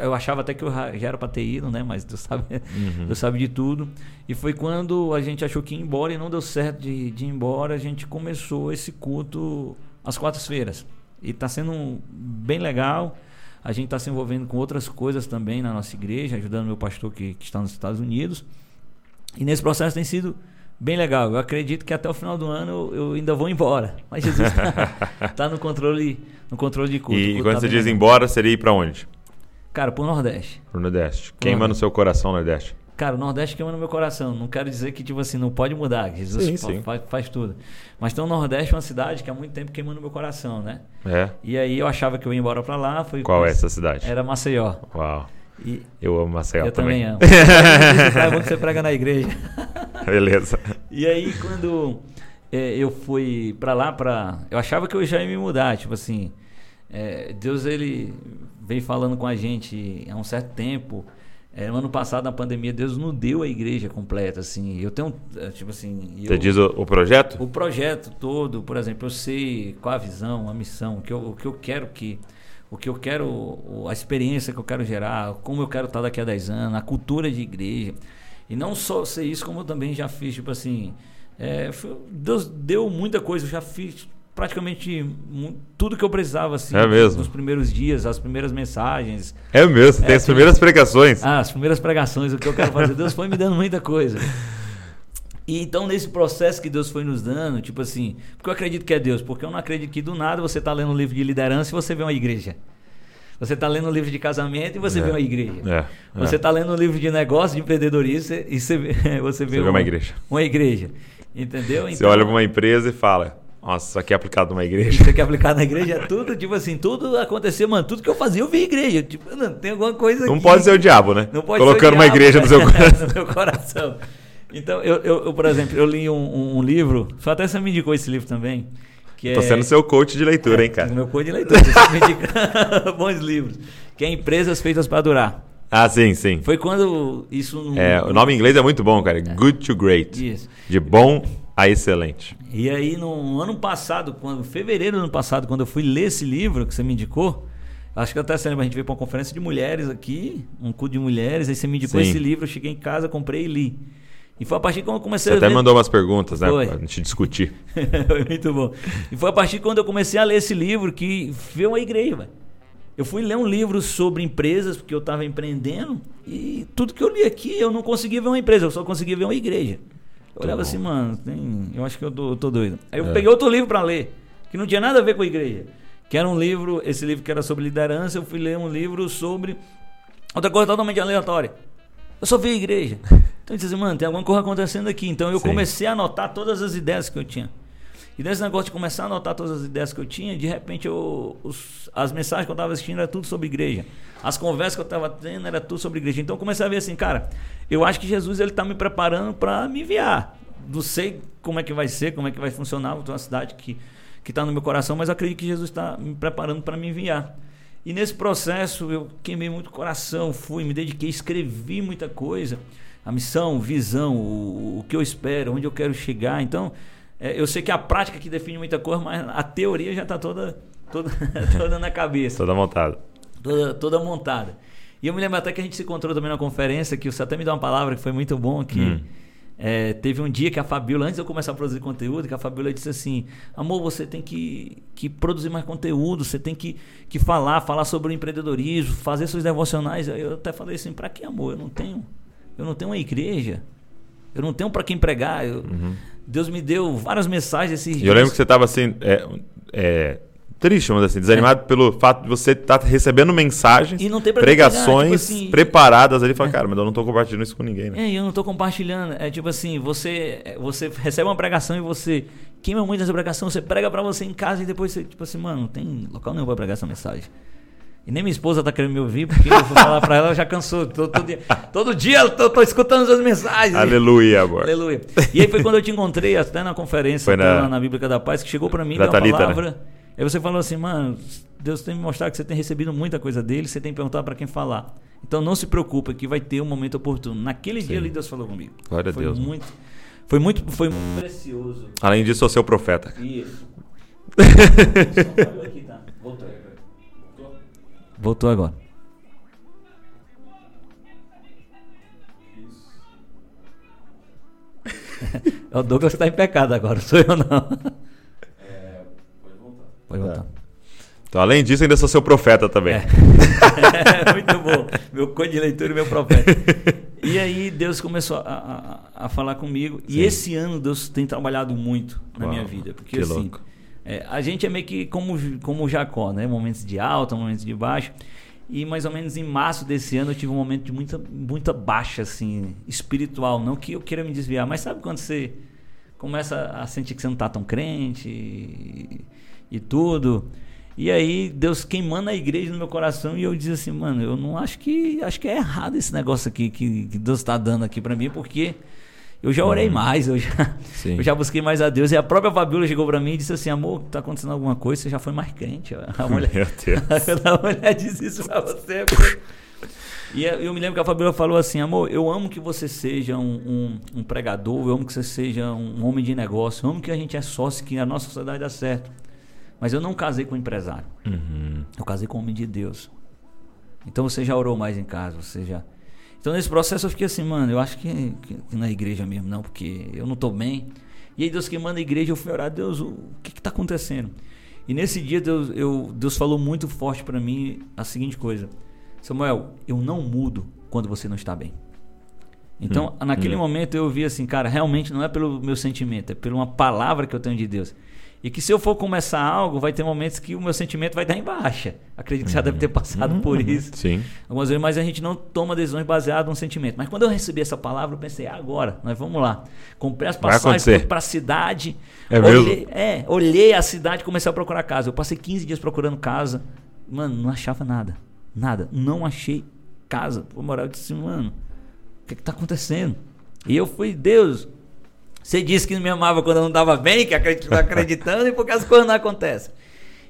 eu achava até que eu já era para ter ido, né? Mas Deus sabe, uhum. *laughs* Deus sabe de tudo. E foi quando a gente achou que ia embora e não deu certo de, de ir embora, a gente começou esse culto às quartas-feiras. E está sendo bem legal. A gente está se envolvendo com outras coisas também na nossa igreja, ajudando meu pastor que, que está nos Estados Unidos. E nesse processo tem sido bem legal. Eu acredito que até o final do ano eu, eu ainda vou embora. Mas Jesus está *laughs* tá no controle, no controle de culto. E, culto quando tá você diz legal. embora, seria ir para onde? Cara, pro Nordeste. Pro Nordeste. Queima no seu coração, Nordeste. Cara, o Nordeste queima no meu coração. Não quero dizer que, tipo assim, não pode mudar. Jesus Sim, sim. Faz, faz tudo. Mas tem o Nordeste, uma cidade que há muito tempo queima no meu coração, né? É. E aí eu achava que eu ia embora pra lá. Foi Qual é essa cidade? Era Maceió. Uau. E Eu amo Maceió eu também, também. amo. *laughs* é bom que você prega na igreja. Beleza. E aí quando é, eu fui pra lá, pra, eu achava que eu já ia me mudar, tipo assim, é, Deus ele veio falando com a gente há um certo tempo. É, no ano passado, na pandemia, Deus não deu a igreja completa, assim. Eu tenho, é, tipo assim... Você eu- diz o, o projeto? o projeto todo, por exemplo, eu sei qual a visão, a missão, o que eu, o que eu quero que. O que eu quero, a experiência que eu quero gerar, como eu quero estar daqui a 10 anos, a cultura de igreja. E não só ser isso, como eu também já fiz, tipo assim. é, Deus deu muita coisa, eu já fiz praticamente tudo que eu precisava, assim, É mesmo? nos primeiros dias, as primeiras mensagens, É mesmo, tem É, as primeiras pregações. ah, as primeiras pregações, o que eu quero fazer. Deus foi me dando muita coisa. E então, nesse processo que Deus foi nos dando, tipo assim, porque eu acredito que é Deus, porque eu não acredito que do nada você está lendo um livro de liderança e você vê uma igreja. Você está lendo um livro de casamento e você É. vê uma igreja. É, Você é. está lendo um livro de negócio, de empreendedorismo e você vê, *laughs* você vê, Você vê uma igreja. Uma igreja. Entendeu? Você Então, olha para uma empresa e fala: Nossa, isso aqui é aplicado numa igreja. Isso que é aplicado na igreja é tudo, tipo assim, tudo aconteceu, mano. Tudo que eu fazia, eu vi igreja. Tipo, não, tem alguma coisa Não aqui pode ser o diabo, né? Não pode Colocando ser o uma diabo, igreja no seu né? *laughs* coração. no meu coração. Então, eu, eu, eu, por exemplo, eu li um, um- livro, só até você me indicou esse livro também. Que Tô é, sendo seu coach de leitura, hein, é, cara? Meu cor de leitura, você me indica *laughs* bons livros. Que é Empresas Feitas para Durar. Ah, sim, sim. Foi quando isso... não- É, o nome em inglês é muito bom, cara. Good to great. Isso. De bom a excelente. E aí, no ano passado, quando fevereiro do ano passado, quando eu fui ler esse livro que você me indicou, acho que até você lembra, a gente veio para uma conferência de mulheres aqui, um culto de mulheres, aí você me indicou Sim. esse livro, eu cheguei em casa, comprei e li. E foi a partir de quando eu comecei Você a até mandou umas perguntas, né? Foi. Pra gente discutir. *laughs* Foi muito bom. E foi a partir de quando eu comecei a ler esse livro que veio a igreja, velho. Eu fui ler um livro sobre empresas, porque eu estava empreendendo, e tudo que eu li aqui, eu não conseguia ver uma empresa, eu só conseguia ver uma igreja. Eu olhava bom. assim, mano, tem- eu acho que eu tô, eu tô doido. Aí eu É. peguei outro livro para ler, que não tinha nada a ver com a igreja. Que era um livro, esse livro que era sobre liderança, eu fui ler um livro sobre outra coisa totalmente aleatória. Eu só vi a igreja. *laughs* Então eu disse assim, mano, tem alguma coisa acontecendo aqui. Então eu Sim. comecei a anotar todas as ideias que eu tinha. E nesse negócio de começar a anotar todas as ideias que eu tinha, de repente eu, os- as mensagens que eu estava assistindo era tudo sobre igreja. As conversas que eu estava tendo era tudo sobre igreja. Então eu comecei a ver assim, cara, eu acho que Jesus ele está me preparando para me enviar. Não sei como é que vai ser, como é que vai funcionar. Tenho uma cidade que que está no meu coração, mas acredito que Jesus está me preparando para me enviar. E nesse processo eu queimei muito coração, fui, me dediquei, escrevi muita coisa. A missão, visão, o, o que eu espero, onde eu quero chegar. Então, eu sei que a prática que define muita coisa, mas a teoria já está toda, toda, *laughs* toda na cabeça, Toda montada. toda, toda montada. E eu me lembro até que a gente se encontrou também na conferência, que você até me deu uma palavra que foi muito bom, que Hum. é, teve um dia que a Fabiola, antes de eu começar a produzir conteúdo, que a Fabiola disse assim, amor, você tem que, que produzir mais conteúdo, você tem que, que falar, falar sobre o empreendedorismo, fazer seus devocionais. Eu até falei assim, pra que amor? Eu não tenho, eu não tenho uma igreja, eu não tenho para quem pregar. eu- Deus me deu várias mensagens esses. E eu lembro que você tava assim, é, é, triste, vamos assim, desanimado pelo fato de você estar recebendo mensagens, É. E pregações tipo assim- preparadas ali. E fala, cara, mas eu não tô compartilhando isso com ninguém, né? É, e eu não tô compartilhando. É tipo assim, você, você recebe uma pregação e você queima muito essa pregação, você prega pra você em casa e depois você, tipo assim, mano, não tem local nenhum pra pregar essa mensagem. E nem minha esposa tá querendo me ouvir, porque eu vou falar pra ela, ela já cansou. Todo, todo dia, todo dia eu tô, tô escutando as mensagens. Aleluia, amor. Aleluia. E aí foi quando eu te encontrei, até na conferência Foi na- na... Bíblica da Paz, que chegou pra mim, Da deu uma Thalita, né? palavra. Aí você falou assim, mano, Deus tem me mostrado que você tem recebido muita coisa dele, você tem que perguntar pra quem falar. Então não se preocupe, que vai ter um momento oportuno. Naquele dia ali Deus falou comigo. Glória a foi Deus. Muito, foi muito, foi muito precioso. Além disso, eu sou seu profeta. Isso. *laughs* Voltou agora. É *laughs* o Douglas que está em pecado agora, sou eu não. Pode voltar. Então, além disso, ainda sou seu profeta também. É. *laughs* *laughs* Muito bom. Meu código de leitura e meu profeta. E aí Deus começou a, a, a falar comigo. Sim. E esse ano Deus tem trabalhado muito na Uau, minha vida. Porque que assim, louco. É, a gente é meio que como, como Jacó, né? Momentos de alta, momentos de baixo. E mais ou menos em março desse ano eu tive um momento de muita, muita baixa, assim, espiritual. Não que eu queira me desviar, mas sabe quando você começa a sentir que você não tá tão crente e, e tudo. E aí Deus queimando a igreja no meu coração e eu disse assim, mano, eu não acho que acho que é errado esse negócio aqui que, que Deus está dando aqui para mim, porque eu já orei mais, eu já, Uhum. Sim. eu já busquei mais a Deus. E a própria Fabiola chegou para mim e disse assim, amor, tá acontecendo alguma coisa, você já foi mais crente. A mulher, Meu Deus. *laughs* a mulher disse isso pra você. E eu eu me lembro que a Fabiola falou assim, amor, eu amo que você seja um, um, um pregador, eu amo que você seja um homem de negócio, eu amo que a gente é sócio, que a nossa sociedade dá certo. Mas eu não casei com um empresário. Uhum. Eu casei com um homem de Deus. Então você já orou mais em casa, você já. Então nesse processo eu fiquei assim, mano, eu acho que, que, na igreja mesmo, não, porque eu não tô bem. E aí Deus que manda a igreja, eu fui orar, Deus, o que que tá acontecendo? E nesse dia Deus, eu, Deus falou muito forte para mim a seguinte coisa: Samuel, eu não mudo quando você não está bem. Então, Hum, naquele hum. momento eu vi assim, cara, realmente não é pelo meu sentimento, é por uma palavra que eu tenho de Deus. E que se eu for começar algo, vai ter momentos que o meu sentimento vai estar em baixa. Acredito que você já deve ter passado por Uhum. isso. Sim. Algumas vezes, mas a gente não toma decisões baseadas no sentimento. Mas quando eu recebi essa palavra, eu pensei, "Ah, agora, nós vamos lá. Comprei as passagens para a cidade. É olhei, mesmo? É, olhei a cidade e comecei a procurar casa. Eu passei 15 dias procurando casa. Mano, não achava nada. Nada. Não achei casa. Por moral, eu disse, mano, o que que tá acontecendo? E eu fui, Deus, você disse que me amava quando eu não estava bem, que acreditava acreditando, e porque as coisas não acontecem.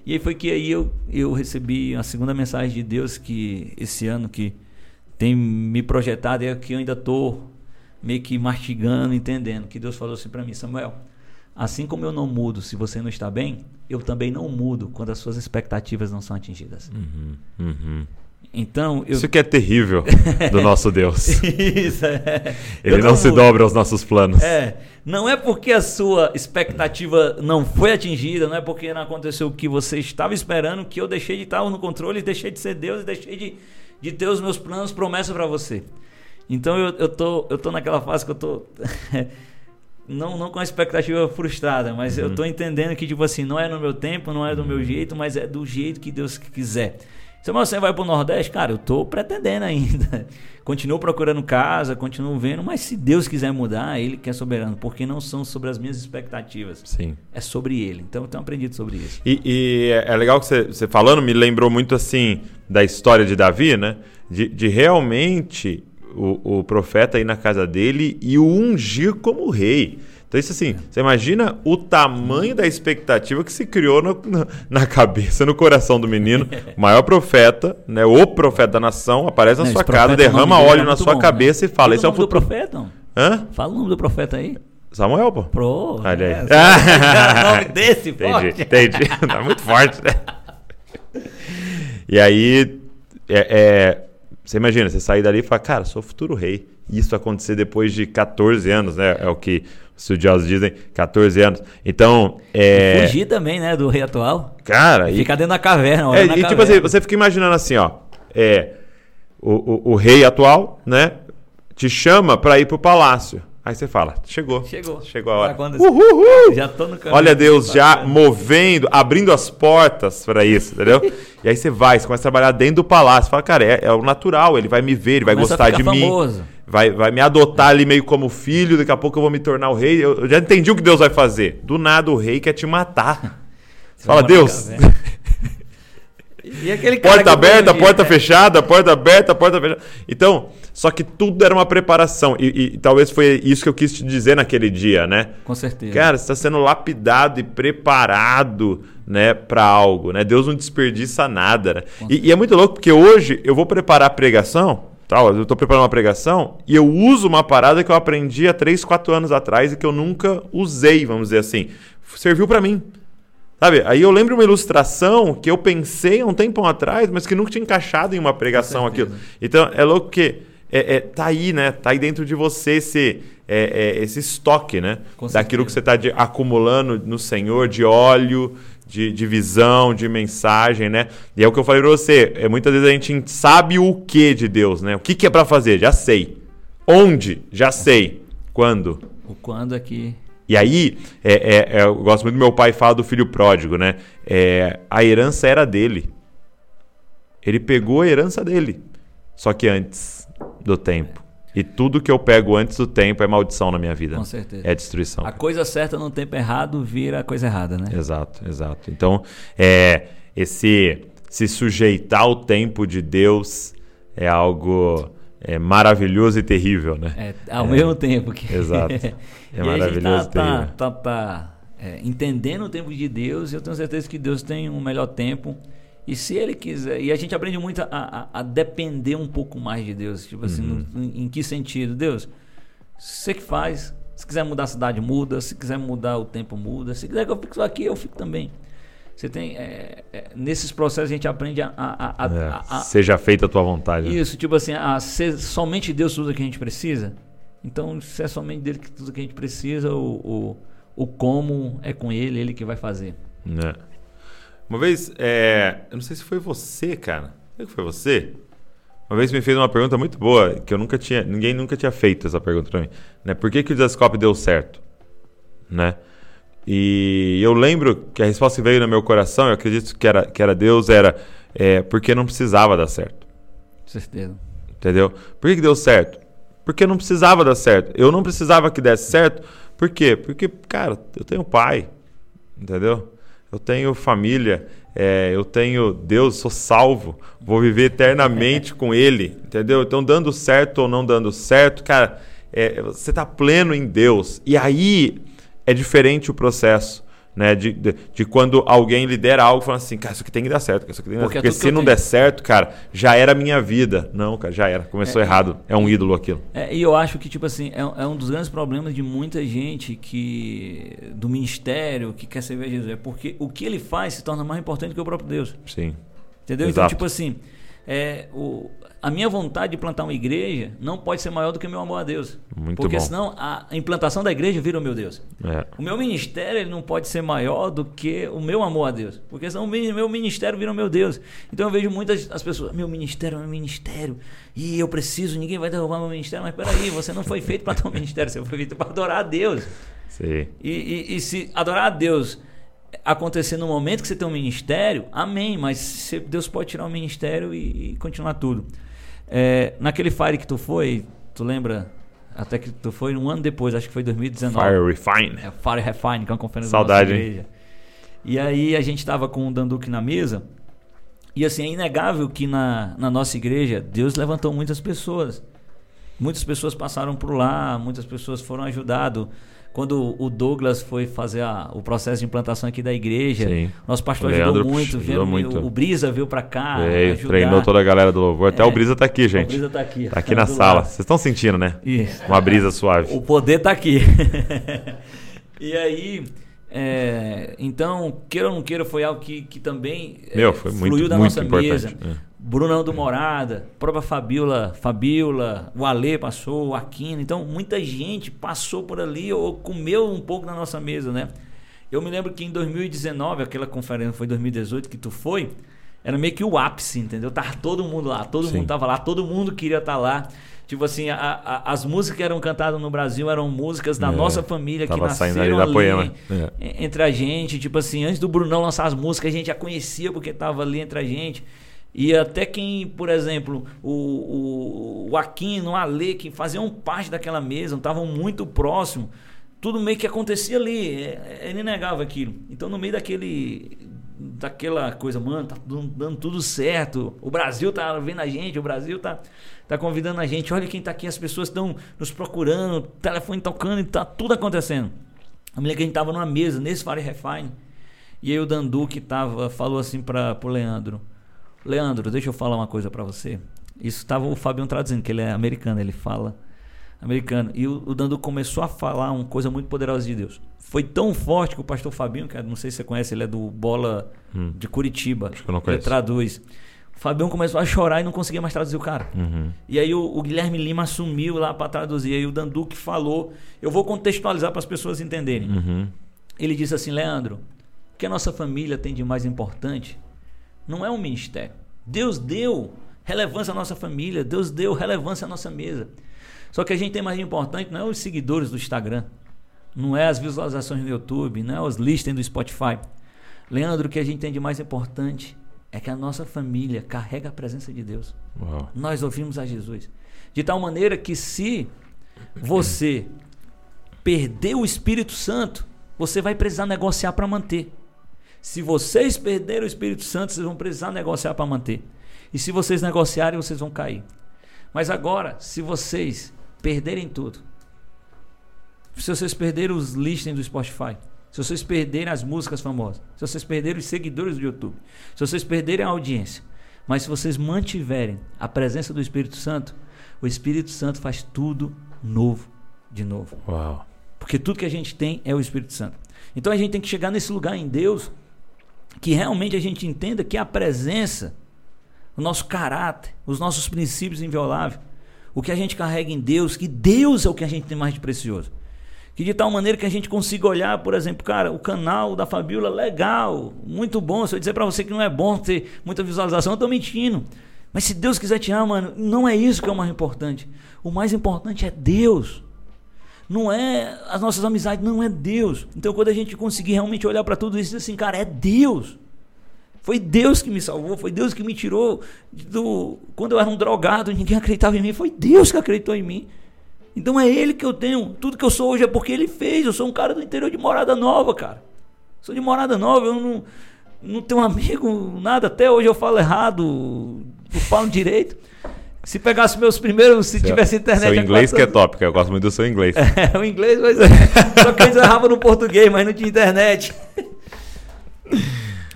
E aí foi que aí eu, eu recebi a segunda mensagem de Deus que esse ano que tem me projetado é que eu ainda tô meio que mastigando, entendendo. Que Deus falou assim para mim, Samuel, assim como eu não mudo se você não está bem, eu também não mudo quando as suas expectativas não são atingidas. Uhum. Uhum. Então, eu Isso que é terrível do *laughs* nosso Deus. Isso, é. Ele Eu não, se dobra aos nossos planos. É, não é porque a sua expectativa não foi atingida, não é porque não aconteceu o que você estava esperando que eu deixei de estar no controle, deixei de ser Deus e deixei de, de ter os meus planos, promessa para você. Então eu, eu, tô, eu tô naquela fase que eu tô. *laughs* não, não com a expectativa frustrada, mas eu tô entendendo que, tipo assim, não é no meu tempo, não é do meu jeito, mas é do jeito que Deus quiser. Se você vai pro Nordeste, cara, eu tô pretendendo ainda. *laughs* Continuo procurando casa, continuo vendo, mas se Deus quiser mudar, Ele que é soberano, porque não são sobre as minhas expectativas, Sim. é sobre Ele. Então eu tenho aprendido sobre isso. E, e é é legal que você, você falando, me lembrou muito assim da história de Davi, né? De, de realmente o, o profeta ir na casa dele e o ungir como rei. Então, isso assim, você imagina o tamanho da expectativa que se criou no- na, cabeça, no coração do menino. O *laughs* maior profeta, né? O profeta da nação, aparece na Não, sua casa, o derrama óleo é na sua bom, né? cabeça e fala: Esse é o futuro. profeta, não? Hã? Fala o nome do profeta aí. Samuel, pô. Pro. Olha aí. é, *laughs* o nome desse, Entendi, forte. entendi. *laughs* tá muito forte, né? E aí, é, é, você imagina, você sair dali e falar, cara, sou o futuro rei. E Isso acontecer depois de 14 anos, né? É o que estudiosos dizem, 14 anos. Então, é. Fugir também, né, do rei atual. Cara, e, Ficar dentro da caverna. é, e tipo caverna. assim, você fica imaginando assim, ó. É, o, o, o rei atual, né? Te chama para ir pro palácio. Aí você fala, chegou. Chegou. Chegou a hora. Tá. Uhul. Já tô no caminho. Olha Deus já Bacana. movendo, abrindo as portas para isso, entendeu? e aí você vai, você começa a trabalhar dentro do palácio. Fala, cara, é, é o natural, ele vai me ver, ele vai Começa gostar de ficar mim. famoso. Vai, vai me adotar ali meio como filho, daqui a pouco eu vou me tornar o rei. Eu, eu já entendi o que Deus vai fazer. Do nada o rei quer te matar. *laughs* Você fala, Deus. E aquele porta aberta, porta é, fechada, porta aberta, porta fechada. Então, só que tudo era uma preparação. E, e talvez foi isso que eu quis te dizer naquele dia, né? Com certeza. Cara, você está sendo lapidado e preparado né, para algo. Né? Deus não desperdiça nada. Né? E, e é muito louco porque hoje eu vou preparar a pregação. Tal, eu estou preparando uma pregação e eu uso uma parada que eu aprendi há 3, 4 anos atrás e que eu nunca usei, vamos dizer assim. Serviu para mim. Sabe? Aí eu lembro uma ilustração que eu pensei há um tempão atrás, mas que nunca tinha encaixado em uma pregação aquilo. Então é louco que é, é, tá aí, né? Tá aí dentro de você esse, é, é, esse estoque, né? Daquilo que você está acumulando no Senhor, de óleo, de, de visão, de mensagem, né? E é o que eu falei para você. É, muitas vezes a gente sabe o que de Deus, né? O que, que é para fazer? Já sei. Onde? Já sei. Quando? O quando é que. E aí, é, é, é, eu gosto muito do meu pai fala do filho pródigo, né? É, a herança era dele. Ele pegou a herança dele. Só que antes do tempo. E tudo que eu pego antes do tempo é maldição na minha vida. Com certeza. É destruição. A coisa certa no tempo errado vira a coisa errada, né? Exato, exato. Então, é, esse se sujeitar ao tempo de Deus é algo é, maravilhoso e terrível, né? É, ao mesmo tempo que. Exato. *laughs* É e aí a gente maravilhoso tá, tá, tá, tá, é, entendendo o tempo de Deus e eu tenho certeza que Deus tem um melhor tempo. E se Ele quiser. E a gente aprende muito a, a, a depender um pouco mais de Deus. Tipo assim, Uhum. no- em, em que sentido? Deus, você que faz. Se quiser mudar a cidade, muda. Se quiser mudar o tempo, muda. Se quiser que eu fique só aqui, eu fico também. Você tem. é, é, nesses processos a gente aprende a- a- a- É, a, seja feita a tua vontade. né? isso, tipo assim, a ser somente Deus tudo que a gente precisa. Então, se é somente dele que tudo que a gente precisa, o, o, o como é com ele, ele que vai fazer. Né? Uma vez, é, eu não sei se foi você, cara. Será que foi você? Uma vez me fez uma pergunta muito boa, que eu nunca tinha, ninguém nunca tinha feito essa pergunta pra mim. Né? Por que, que o Desascope deu certo? Né? E eu lembro que a resposta que veio no meu coração, eu acredito que era, que era Deus, era é, porque não precisava dar certo. Com certeza. Entendeu? Por que, que deu certo? Porque não precisava dar certo. Eu não precisava que desse certo. Por quê? Porque, cara, eu tenho pai. Entendeu? Eu tenho família. é, eu tenho Deus, sou salvo. Vou viver eternamente com Ele. Entendeu? Então, dando certo ou não dando certo, cara, é, você está pleno em Deus. E aí é diferente o processo. Né, de, de, de quando alguém lidera algo falando assim, cara, isso aqui tem que dar certo, isso aqui tem que dar Porque certo. é Porque tudo que se não der certo, cara, já era a minha vida. Não, cara, já era. Começou errado. É um ídolo aquilo. É, e eu acho que, tipo assim, é, é um dos grandes problemas de muita gente que do ministério que quer servir a Jesus. É porque o que ele faz se torna mais importante que o próprio Deus. Sim. Entendeu? Então, Exato. tipo assim, é, o, a minha vontade de plantar uma igreja não pode ser maior do que o meu amor a Deus. Muito porque bom. senão a implantação da igreja vira o meu Deus. É. O meu ministério ele não pode ser maior do que o meu amor a Deus. Porque senão o meu ministério vira o meu Deus. Então eu vejo muitas as pessoas, meu ministério é meu ministério. E eu preciso, ninguém vai derrubar meu ministério. Mas peraí, você não foi feito para ter um ministério, você foi feito para adorar a Deus. Sim. E, e- e se adorar a Deus acontecer no momento que você tem um ministério, amém. Mas Deus pode tirar o ministério e, e continuar tudo. É, naquele Fire que tu foi, tu lembra? Até que tu foi um ano depois, acho que foi 2019. Fire Refine. É, Fire Refine, que é uma conferência Saudade, da hein? nossa igreja. E aí a gente tava com o Danduque na mesa. E assim, é inegável que na, na nossa igreja Deus levantou muitas pessoas. Muitas pessoas passaram por lá, muitas pessoas foram ajudadas. Quando o Douglas foi fazer a- o processo de implantação aqui da igreja, Sim. nosso pastor ajudou muito, vieram- muito. O, o Brisa veio pra cá. Veio, ajudar. treinou toda a galera do louvor. Até É. o Brisa tá aqui, gente. O Brisa tá aqui. Tá aqui na do sala. lado. Vocês estão sentindo, né? Isso. Uma brisa suave. *laughs* O poder tá aqui. *laughs* e aí, é, então, queira ou não queira, foi algo que, que também é, Meu, foi muito, fluiu da muito nossa importante. mesa. É. Brunão do Morada, própria Fabiola, Fabiola, o Ale passou, o Aquino. Então, muita gente passou por ali ou comeu um pouco na nossa mesa, né? Eu me lembro que em 2019, aquela conferência foi 2018 que tu foi, era meio que o ápice, entendeu? Tava todo mundo lá, todo Sim. mundo tava lá, todo mundo queria estar lá. Tipo assim, a- a- as músicas que eram cantadas no Brasil eram músicas da É, nossa família que nasceram ali da ali Poema. É. entre a gente. Tipo assim, antes do Brunão lançar as músicas, a gente já conhecia porque tava ali entre a gente. E até quem, por exemplo, o, o, o Aquino, o Ale, que faziam parte daquela mesa, estavam muito próximos, tudo meio que acontecia ali. É, é inegável aquilo. Então, no meio daquele. Daquela coisa, mano, tá dando, tudo certo. O Brasil tá vendo a gente, o Brasil tá, tá convidando a gente. Olha quem tá aqui, as pessoas estão nos procurando, telefone tocando e tá tudo acontecendo. Me lembro que a gente tava numa mesa nesse Fire Refine. E aí o Dandu que tava falou assim para pro Leandro: Leandro, deixa eu falar uma coisa para você. Isso tava o Fabião traduzindo, que ele é americano, ele fala americano. E o, o Dandu começou a falar uma coisa muito poderosa de Deus. Foi tão forte que o pastor Fabinho, que eu não sei se você conhece, ele é do Bola Hum. de Curitiba. Acho que eu não Ele conheço. traduz. O Fabião começou a chorar e não conseguia mais traduzir o cara. Uhum. E aí o, o Guilherme Lima assumiu lá para traduzir. Aí o Dandu que falou, eu vou contextualizar para as pessoas entenderem. Uhum. Ele disse assim: Leandro, o que a nossa família tem de mais importante não é um ministério. Deus deu relevância à nossa família, Deus deu relevância à nossa mesa. Só que a gente tem mais importante não é os seguidores do Instagram, não é as visualizações no YouTube, não é os listens do Spotify. Leandro, o que a gente tem de mais importante é que a nossa família carrega a presença de Deus. Uau. Nós ouvimos a Jesus. De tal maneira que se você perder o Espírito Santo, você vai precisar negociar para manter. Se vocês perderem o Espírito Santo, vocês vão precisar negociar para manter. E se vocês negociarem, vocês vão cair. Mas agora, se vocês perderem tudo, se vocês perderem os listings do Spotify, se vocês perderem as músicas famosas, se vocês perderem os seguidores do YouTube, se vocês perderem a audiência, mas se vocês mantiverem a presença do Espírito Santo, o Espírito Santo faz tudo novo de novo. Uau. Porque tudo que a gente tem é o Espírito Santo. Então a gente tem que chegar nesse lugar em Deus que realmente a gente entenda que a presença, o nosso caráter, os nossos princípios invioláveis, o que a gente carrega em Deus, que Deus é o que a gente tem mais de precioso. Que de tal maneira que a gente consiga olhar, por exemplo, cara, o canal da Fabiola, legal, muito bom. Se eu dizer pra você que não é bom ter muita visualização, eu tô mentindo. Mas se Deus quiser te amar, mano, não é isso que é o mais importante. O mais importante é Deus. Não é as nossas amizades, não é Deus. Então quando a gente conseguir realmente olhar para tudo isso e assim, cara, é Deus. Foi Deus que me salvou, foi Deus que me tirou do. Quando eu era um drogado, ninguém acreditava em mim, foi Deus que acreditou em mim. Então é Ele que eu tenho. Tudo que eu sou hoje é porque Ele fez. Eu sou um cara do interior de Morada Nova, cara. Sou de Morada Nova, eu não, não tenho amigo, nada. Até hoje eu falo errado, eu falo direito. Se pegasse meus primeiros, se tivesse internet. Seu há inglês que é top, que eu gosto muito do seu inglês. *laughs* é, o inglês, mas só que eles erravam no português, mas não tinha internet. *laughs*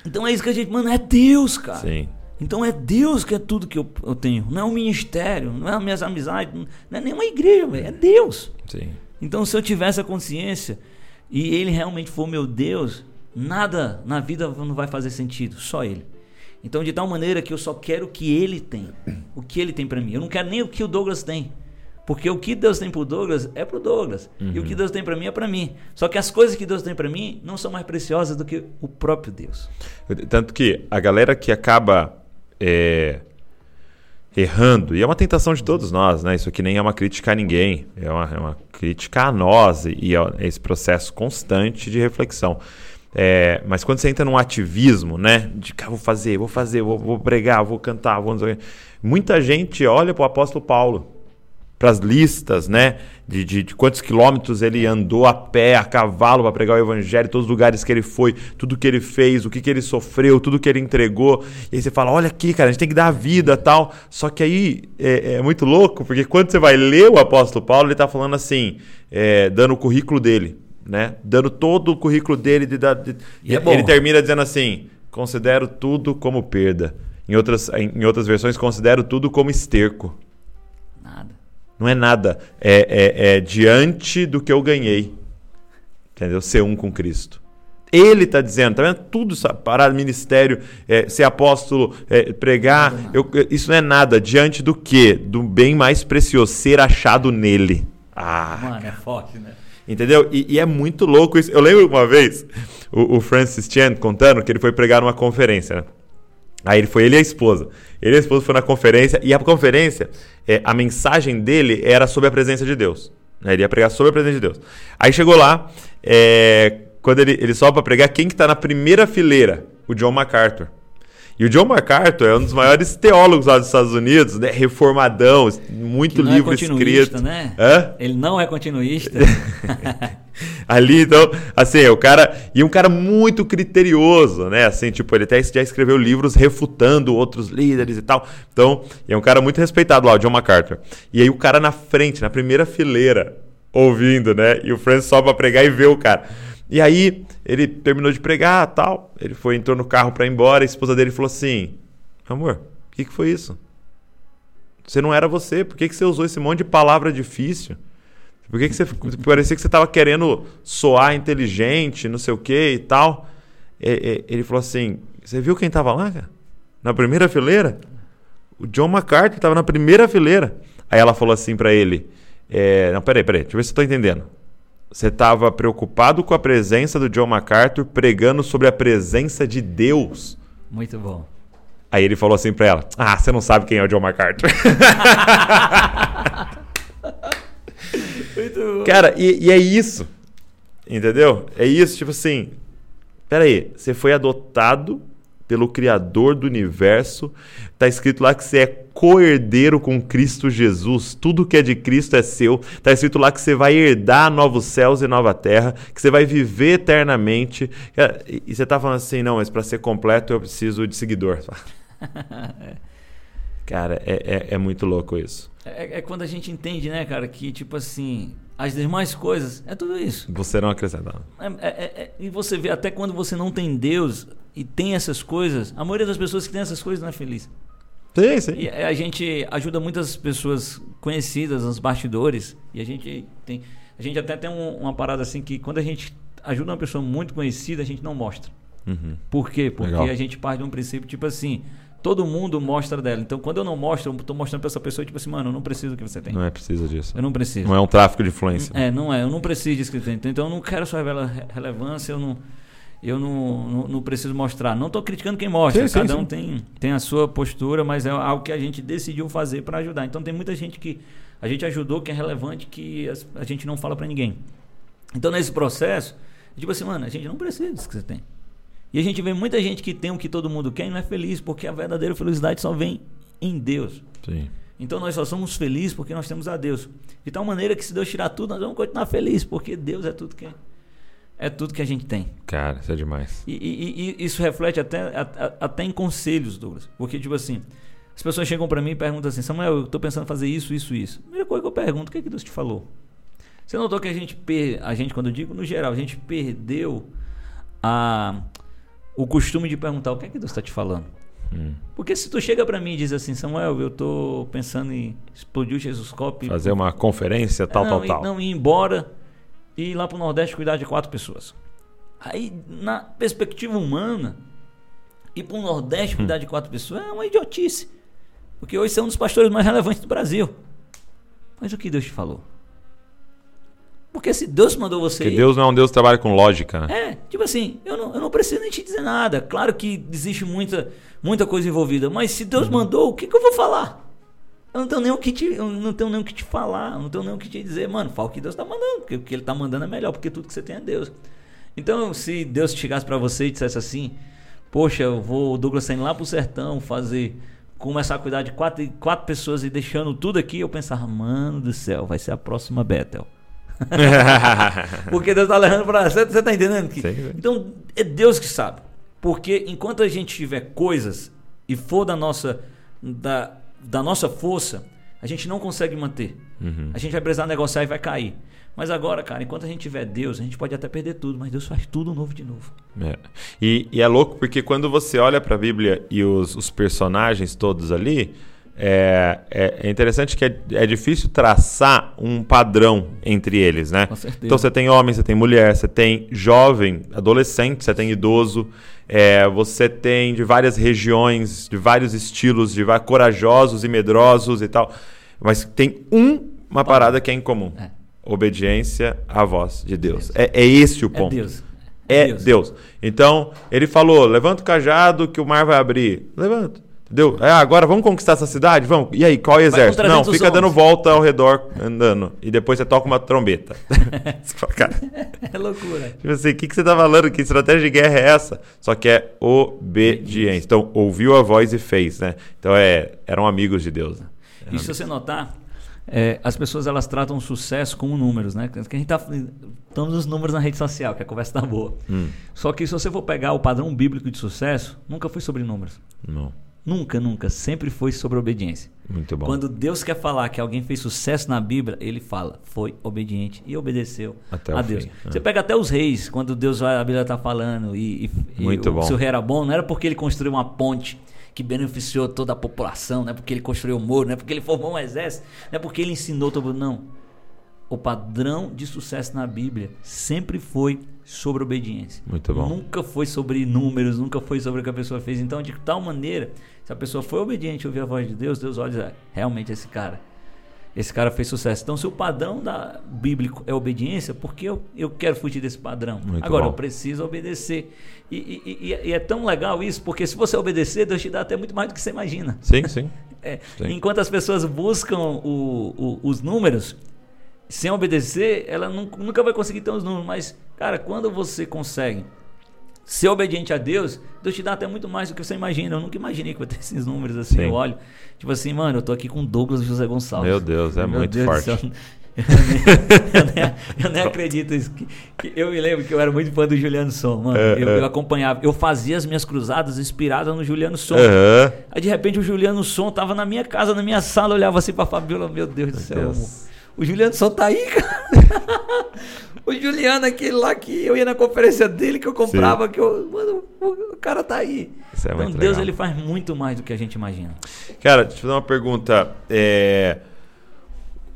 Então é isso que a gente, mano, é Deus, cara. Sim. Então é Deus que é tudo que eu, eu tenho. Não é um ministério, não é as minhas amizades, não é nenhuma igreja, velho, é Deus. Sim. Então se eu tiver essa consciência e ele realmente for meu Deus, nada na vida não vai fazer sentido, só ele. Então de tal maneira que eu só quero o que ele tem, o que ele tem pra mim. Eu não quero nem o que o Douglas tem. Porque o que Deus tem pro Douglas é pro Douglas. E o que Deus tem pra mim é pra mim. Só que as coisas que Deus tem pra mim não são mais preciosas do que o próprio Deus. Tanto que a galera que acaba é, errando, e é uma tentação de todos nós, né? Isso aqui nem é uma crítica a ninguém, é uma, é uma crítica a nós e, e é esse processo constante de reflexão. É, mas quando você entra num ativismo, né? De cara, vou fazer, vou fazer, vou, vou pregar, vou cantar, vou não sei o quê", Muita gente olha para o apóstolo Paulo, para as listas, né? De, de, de quantos quilômetros ele andou a pé, a cavalo para pregar o evangelho, todos os lugares que ele foi, tudo que ele fez, o que, que ele sofreu, tudo que ele entregou. E aí você fala, olha aqui, cara, a gente tem que dar a vida tal. Só que aí é, é muito louco, porque quando você vai ler o apóstolo Paulo, ele está falando assim, é, dando o currículo dele, né? Dando todo o currículo dele. De, de- E é bom. ele termina dizendo assim, considero tudo como perda. Em outras, em outras versões, considero tudo como esterco. Nada. Não é nada. É, é- é diante do que eu ganhei. Entendeu? Ser um com Cristo. Ele está dizendo, tá vendo? Tudo isso, parar ministério, é, ser apóstolo, é, pregar, eu- isso não é nada. Diante do quê? Do bem mais precioso, ser achado nele. Ah, Mano, é forte, né? Entendeu? E, e é muito louco isso. Eu lembro uma vez o, o Francis Chan contando que ele foi pregar numa conferência. né? Aí ele foi ele e a esposa. Ele e a esposa foram na conferência, e a conferência, é, a mensagem dele era sobre a presença de Deus. Né? Ele ia pregar sobre a presença de Deus. Aí chegou lá, é, quando ele, ele sobe para pregar, quem que tá na primeira fileira? O John MacArthur. E o John MacArthur é um dos maiores teólogos lá dos Estados Unidos, né? reformadão, muito é livro continuista, escrito. né? Hã? Ele não é continuista. *laughs* Ali, então, assim, o cara. E um cara muito criterioso, né? Assim, tipo, ele até já escreveu livros refutando outros líderes e tal. Então, é um cara muito respeitado lá, o John MacArthur. E aí o cara na frente, na primeira fileira, ouvindo, né? E o Francis só pra pregar e vê o cara. E aí, ele terminou de pregar tal. Ele foi, entrou no carro pra ir embora. A esposa dele falou assim: Amor, o que, que foi isso? Você não era você. Por que, que você usou esse monte de palavra difícil? Por que, que você. Parecia que você estava querendo soar inteligente, não sei o que e tal. E- e- Ele falou assim: Você viu quem estava lá, cara? Na primeira fileira? O John MacArthur estava na primeira fileira. Aí ela falou assim pra ele: é, Não, peraí, peraí, deixa eu ver se eu tô entendendo. Você estava preocupado com a presença do John MacArthur pregando sobre a presença de Deus. Muito bom. Aí ele falou assim pra ela: Ah, você não sabe quem é o John MacArthur. *laughs* Muito bom. Cara, e, e é isso. Entendeu? É isso, tipo assim. Peraí, você foi adotado pelo Criador do universo. Tá escrito lá que você é co-herdeiro com Cristo Jesus. Tudo que é de Cristo é seu. Tá escrito lá que você vai herdar novos céus e nova terra, que você vai viver eternamente. E, você tá falando assim, não, mas para ser completo eu preciso de seguidor. *laughs* Cara, é, é, é muito louco isso. É, é quando a gente entende, né, cara, que tipo assim, as demais coisas é tudo isso. Você não acrescentar. É- é- é- é- e você vê até quando você não tem Deus e tem essas coisas, a maioria das pessoas que tem essas coisas não é feliz. Sim, sim. E a gente ajuda muitas pessoas conhecidas nos bastidores e a gente tem, a gente até tem um- uma parada assim que quando a gente ajuda uma pessoa muito conhecida a gente não mostra. Uhum. Por quê? Porque Legal. a gente parte de um princípio tipo assim, todo mundo mostra dela. Então quando eu não mostro, eu tô mostrando pra essa pessoa tipo assim, mano, eu não preciso do que você tem. Não é preciso disso. Eu não preciso. Não é um tráfico de influência. É, não é. Eu não preciso disso que tem. Então eu não quero sua relevância, eu não, eu não, não, não preciso mostrar. Não estou criticando quem mostra. Sim, sim, Cada um sim. tem, tem a sua postura, mas é algo que a gente decidiu fazer para ajudar. Então tem muita gente que a gente ajudou que é relevante que as- a gente não fala para ninguém. Então nesse processo, tipo assim, mano, a gente não precisa disso que você tem. E a gente vê muita gente que tem o que todo mundo quer e não é feliz, porque a verdadeira felicidade só vem em Deus. Sim. Então nós só somos felizes porque nós temos a Deus. De tal maneira que se Deus tirar tudo, nós vamos continuar felizes, porque Deus é tudo que é tudo que a gente tem. Cara, isso é demais. E, e- e isso reflete até, a- a- até em conselhos, Douglas. Porque, tipo assim, as pessoas chegam pra mim e perguntam assim: Samuel, eu tô pensando em fazer isso, isso, isso. Primeira coisa que eu pergunto: o que, é que Deus te falou? Você notou que a gente, per... a gente, quando eu digo no geral, a gente perdeu a... o costume de perguntar: o que é que Deus está te falando? Hum. Porque se tu chega pra mim e diz assim, Samuel, eu tô pensando em explodir o Jesus Cop. Fazer uma conferência, tal, não, tal, e- tal. Não, ir embora e ir lá pro Nordeste cuidar de quatro pessoas. Aí, na perspectiva humana, ir pro Nordeste Hum. cuidar de quatro pessoas é uma idiotice. Porque hoje você é um dos pastores mais relevantes do Brasil. Mas o que Deus te falou? Porque se Deus mandou você Porque Deus não é um Deus que trabalha com lógica, né? é, tipo assim, eu não, eu não preciso nem te dizer nada. Claro que existe muita, muita coisa envolvida, mas se Deus mandou, o que, que eu vou falar? Eu não tenho nem o que te, eu não tenho nem o que te falar, eu não tenho nem o que te dizer, mano. Fala o que Deus tá mandando, porque o que ele tá mandando é melhor, porque tudo que você tem é Deus. Então, se Deus chegasse pra você e dissesse assim: Poxa, eu vou, Douglas tá indo lá pro sertão fazer, começar a cuidar de quatro, quatro pessoas e deixando tudo aqui, eu pensava, mano do céu, vai ser a próxima Bethel. *laughs* Porque Deus tá levando pra. Você, você tá entendendo? Que... Então, é Deus que sabe. Porque enquanto a gente tiver coisas e for da nossa, da, da nossa força, a gente não consegue manter. Uhum. A gente vai precisar negociar e vai cair. Mas agora, cara, enquanto a gente tiver Deus, a gente pode até perder tudo, mas Deus faz tudo novo de novo. É. E, e é louco porque quando você olha para a Bíblia e os, os personagens todos ali, é, é, é interessante que é, é difícil traçar um padrão entre eles, né? Com certeza. Então você tem homem, você tem mulher, você tem jovem, adolescente, você tem idoso, é, você tem de várias regiões, de vários estilos, de corajosos e medrosos e tal. Mas tem um, uma parada que é em comum. É. Obediência à voz de Deus. É, é esse o É ponto. Deus. é Deus. Deus. Então, ele falou: levanta o cajado que o mar vai abrir. Levanta. Entendeu? É, agora vamos conquistar essa cidade? Vamos. E aí, qual é o exército? Não, 300 fica dando volta ao redor, andando. E depois você toca uma trombeta. *laughs* Você fala, cara, É loucura. tipo assim, o que, que você tá falando? Que estratégia de guerra é essa? Só que é obediência. Então, ouviu a voz e fez, né? Então, é, eram amigos de Deus. Né? E se você notar, é, as pessoas elas tratam o sucesso como números, né? Que a gente tá estamos nos números na rede social, que a conversa tá boa. Hum. Só que se você for pegar o padrão bíblico de sucesso, nunca foi sobre números. Não. Nunca, nunca. Sempre foi sobre obediência. Muito bom. Quando Deus quer falar que alguém fez sucesso na Bíblia, ele fala, foi obediente e obedeceu Até a o Deus. fim, Você é. pega até os reis, quando Deus vai, a Bíblia está falando, e, e- Muito e bom. o seu rei era bom, não era porque ele construiu uma ponte que beneficiou toda a população, não é porque ele construiu um muro, não é porque ele formou um exército, não é porque ele ensinou todo mundo, não. O padrão de sucesso na Bíblia sempre foi sobre obediência. Muito bom. Nunca foi sobre números, nunca foi sobre o que a pessoa fez. Então, de tal maneira, se a pessoa foi obediente e ouvir a voz de Deus, Deus olha e diz, "Ah, realmente esse cara. Esse cara fez sucesso. Então, se o padrão da bíblico é obediência, porque eu, eu quero fugir desse padrão. Muito Agora, bom. eu preciso obedecer. E, e- e- e é tão legal isso, porque se você obedecer, Deus te dá até muito mais do que você imagina. Sim, sim. *laughs* É, Sim. enquanto as pessoas buscam o- o- os números, sem obedecer, ela nun- nunca vai conseguir ter os números. Mas, cara, quando você consegue ser obediente a Deus, Deus te dá até muito mais do que você imagina. Eu nunca imaginei que eu ia ter esses números assim. Sim. Eu olho, tipo assim, mano, eu tô aqui com Douglas José Gonçalves. Meu Deus, é Meu muito Deus forte. *laughs* Eu nem, eu nem- eu nem *laughs* acredito isso. Que- que eu me lembro que eu era muito fã do Juliano Som, mano. É, eu, é. eu acompanhava, eu fazia as minhas cruzadas inspiradas no Juliano Som. Aham. Aí de repente o Juliano Som tava na minha casa, na minha sala, eu olhava assim pra Fabiola, meu Deus do céu. Deus. O Juliano Som tá aí, cara. *laughs* o Juliano, aquele lá que eu ia na conferência dele, que eu comprava, que eu. Mano, o, cara tá aí. Isso é então muito Deus legal. ele faz muito mais do que a gente imagina. Cara, deixa eu fazer uma pergunta. É,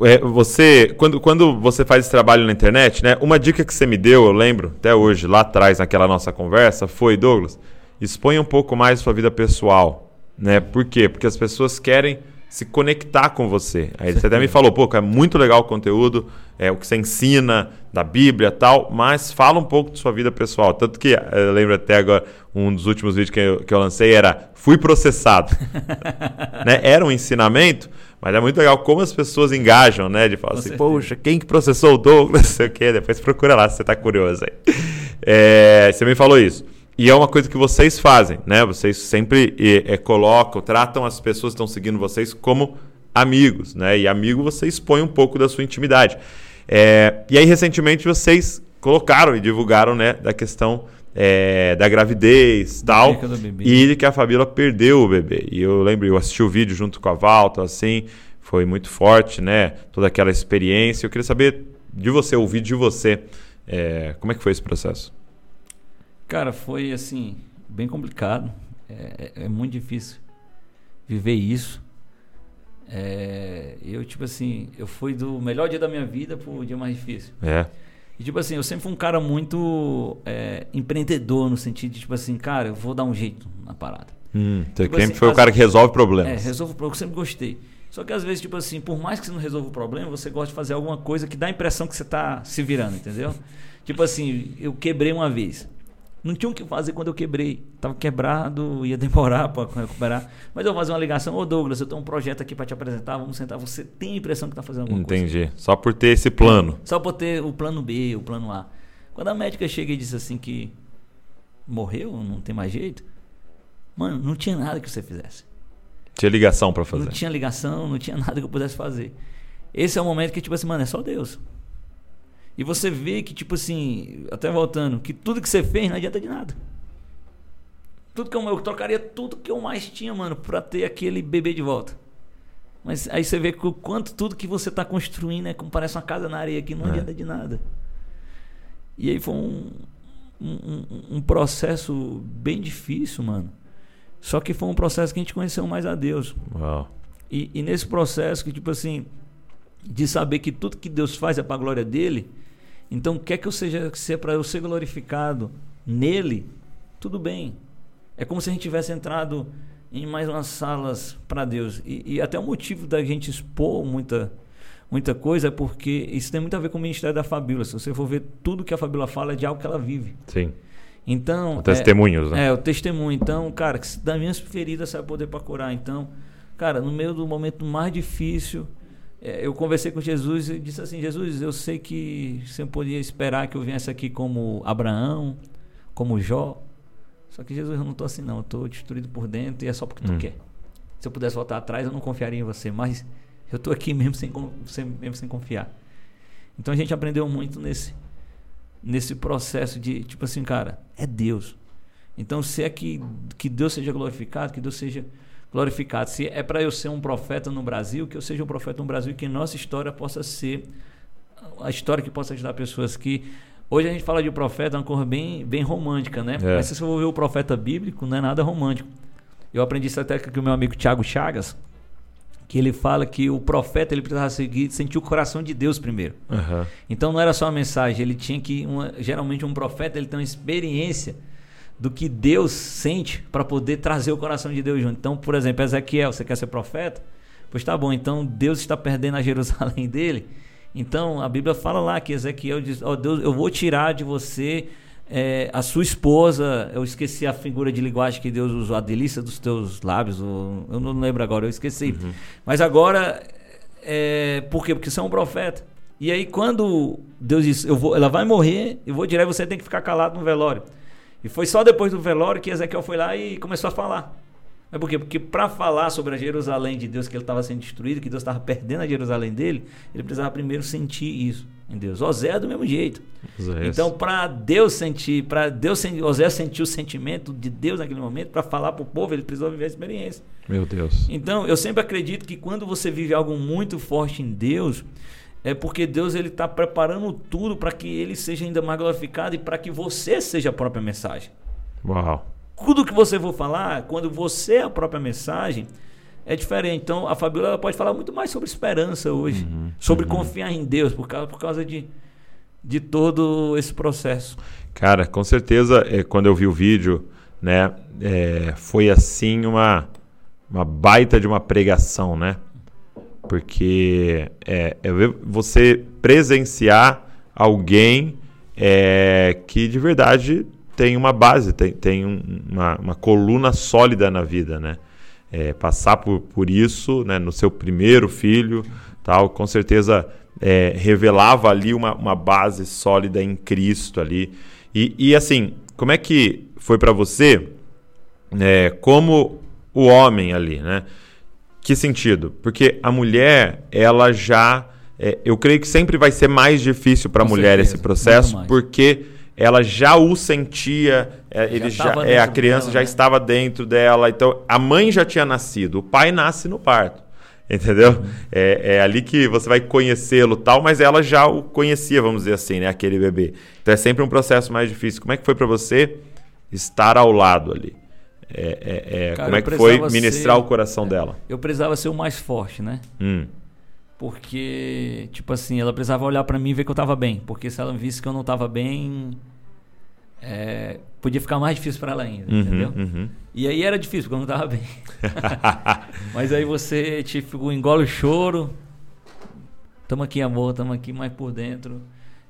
é, você, quando, quando você faz esse trabalho na internet, né? Uma dica que você me deu, eu lembro, até hoje, lá atrás, naquela nossa conversa, foi, Douglas, exponha um pouco mais sua vida pessoal, né? Por quê? Porque as pessoas querem se conectar com você. Aí você até me falou, pô, é muito legal o conteúdo, é o que você ensina da Bíblia e tal, mas fala um pouco de sua vida pessoal. Tanto que eh, eu lembro até agora, um dos últimos vídeos que eu, que eu lancei era Fui processado. *laughs* né? Era um ensinamento, mas é muito legal como as pessoas engajam, né? De falar Com assim, certeza. poxa, quem que processou o Douglas? *laughs* Não sei o quê. Depois procura lá se você tá curioso aí. É, você me falou isso. E é uma coisa que vocês fazem, né? Vocês sempre eh, eh, colocam, tratam as pessoas que estão seguindo vocês como amigos, né? E amigo você expõe um pouco da sua intimidade. É, e aí, recentemente, vocês colocaram e divulgaram, né, da questão eh, da gravidez tal. perca do bebê. E de que a Fabíola perdeu o bebê. E eu lembro, eu assisti o vídeo junto com a Valta, assim, foi muito forte, né? Toda aquela experiência. Eu queria saber de você, ouvir de você, eh, como é que foi esse processo? Cara, foi assim, bem complicado. É, é- é muito difícil viver isso. É, eu, tipo assim, eu fui do melhor dia da minha vida pro dia mais difícil. É. E, tipo assim, eu sempre fui um cara muito é, empreendedor, no sentido de, tipo assim, cara, eu vou dar um jeito na parada. Hum, você Tipo sempre assim, foi o cara que resolve É, problemas. resolvo o problema, eu sempre gostei. Só que às vezes, tipo assim, por mais que você não resolva o problema, você gosta de fazer alguma coisa que dá a impressão que você tá se virando, entendeu? tipo assim, eu quebrei uma vez. Não tinha o que fazer quando eu quebrei. Tava quebrado, ia demorar para *laughs* recuperar. Mas eu vou fazer uma ligação, ô Douglas, eu tenho um projeto aqui para te apresentar, vamos sentar. Você tem a impressão que tá fazendo alguma coisa. Entendi. Só por ter esse plano. Só por ter o plano B, o plano A. Quando a médica chega e diz assim que morreu, não tem mais jeito, mano, não tinha nada que você fizesse. Tinha ligação pra fazer. Não tinha ligação, não tinha *laughs* nada que eu pudesse fazer. Esse é o momento que, tipo assim, mano, é só Deus. E você vê que, tipo assim, até voltando, que tudo que você fez não adianta de nada. Tudo que eu, eu trocaria tudo que eu mais tinha, mano, pra ter aquele bebê de volta. Mas aí você vê que o quanto tudo que você tá construindo é como parece uma casa na areia que não É. adianta de nada. E aí foi um, um, um- processo bem difícil, mano. Só que foi um processo que a gente conheceu mais a Deus. Uau. E, e nesse processo que, tipo assim, de saber que tudo que Deus faz é para a glória dele, então quer que eu seja, se é para eu ser glorificado nele, tudo bem. É como se a gente tivesse entrado em mais umas salas para Deus. E, e até o motivo da gente expor muita, muita coisa, é porque isso tem muito a ver com o ministério da Fabíola. Se você for ver tudo que a Fabíola fala é de algo que ela vive. Sim. Então. O testemunhos, é, né? É, o testemunho. Então, cara, que das minhas feridas você vai poder para curar. Então, cara, no meio do momento mais difícil, é, eu conversei com Jesus e disse assim: Jesus, eu sei que você podia esperar que eu viesse aqui como Abraão, como Jó. Só que Jesus, eu não estou assim, não. Eu estou destruído por dentro e é só porque tu Hum. quer. Se eu pudesse voltar atrás, eu não confiaria em você. Mas eu estou aqui *laughs* mesmo sem, sem- mesmo sem confiar. Então a gente aprendeu muito nesse, nesse processo de, tipo assim, cara, é Deus. Então, se é que, que Deus seja glorificado, que Deus seja glorificado. Se é para eu ser um profeta no Brasil, que eu seja um profeta no Brasil e que nossa história possa ser a história que possa ajudar pessoas que. Hoje a gente fala de profeta, é uma coisa bem, bem romântica, né? É. Mas se você for ver o profeta bíblico, não é nada romântico. Eu aprendi isso até com o meu amigo Tiago Chagas, que ele fala que o profeta ele precisava seguir, sentir o coração de Deus primeiro. Aham. Então não era só a mensagem, ele tinha que uma- geralmente um profeta ele tem uma experiência do que Deus sente para poder trazer o coração de Deus junto. Então, por exemplo, Ezequiel, você quer ser profeta? Pois tá bom, então Deus está perdendo a *laughs* Jerusalém dele. Então a Bíblia fala lá que Ezequiel diz: Ó Deus, eu vou tirar de você eh, a sua esposa. Eu esqueci a figura de linguagem que Deus usou, a delícia dos teus lábios. ou- eu não lembro agora, eu esqueci. Mas agora, é, por quê? Porque você é um profeta. E aí, quando Deus disse: eu vou, ela vai morrer, eu vou tirar e você tem que ficar calado no velório. E foi só depois do velório que Ezequiel foi lá e começou a falar. Mas por quê? Porque para falar sobre a Jerusalém de Deus, que ele estava sendo destruído, que Deus estava perdendo a Jerusalém dele, ele precisava primeiro sentir isso em Deus. Osé é do mesmo jeito. Osés. Então, para Deus sentir, para Deus sentir, Osé sentir o sentimento de Deus naquele momento, para falar para o povo, ele precisou viver a experiência. Meu Deus. Então, eu sempre acredito que quando você vive algo muito forte em Deus, é porque Deus ele está preparando tudo para que ele seja ainda mais glorificado e para que você seja a própria mensagem. Uau. Tudo que você for falar, quando você é a própria mensagem, é diferente. Então, a Fabiola pode falar muito mais sobre esperança hoje, sobre confiar em Deus, por causa, por causa de, de todo esse processo. Cara, com certeza, é, quando eu vi o vídeo, né, é, foi assim uma, uma baita de uma pregação, né? Porque é, é você presenciar alguém é, que de verdade tem uma base, tem, tem um- uma, uma coluna sólida na vida, né? É, passar por, por isso né, no seu primeiro filho, tal, com certeza é, revelava ali uma, uma base sólida em Cristo ali. E, e assim, como é que foi para você, é, como o homem ali, né? Que sentido? Porque a mulher, ela já. é, eu creio que sempre vai ser mais difícil para a mulher certeza, esse processo, porque ela já o sentia, é, ele já, é, a criança dela, já né? estava dentro dela. Então, a mãe já tinha nascido, o pai nasce no parto. *laughs* Entendeu? É, é ali que você vai conhecê-lo tal, mas ela já o conhecia, vamos dizer assim, né? Aquele bebê. Então é sempre um processo mais difícil. Como é que foi para você estar ao lado ali? É, é, é, Cara, como é que foi ministrar ser- o coração dela? Eu precisava ser o mais forte, né? Hum, Porque, tipo assim, ela precisava olhar pra mim e ver que eu tava bem. Porque se ela visse que eu não tava bem, é, podia ficar mais difícil pra ela ainda, uhum, entendeu? uhum. E aí era difícil, porque eu não tava bem. *laughs* Mas aí você, tipo, engole o choro. Tamo aqui, amor, tamo aqui mais por dentro.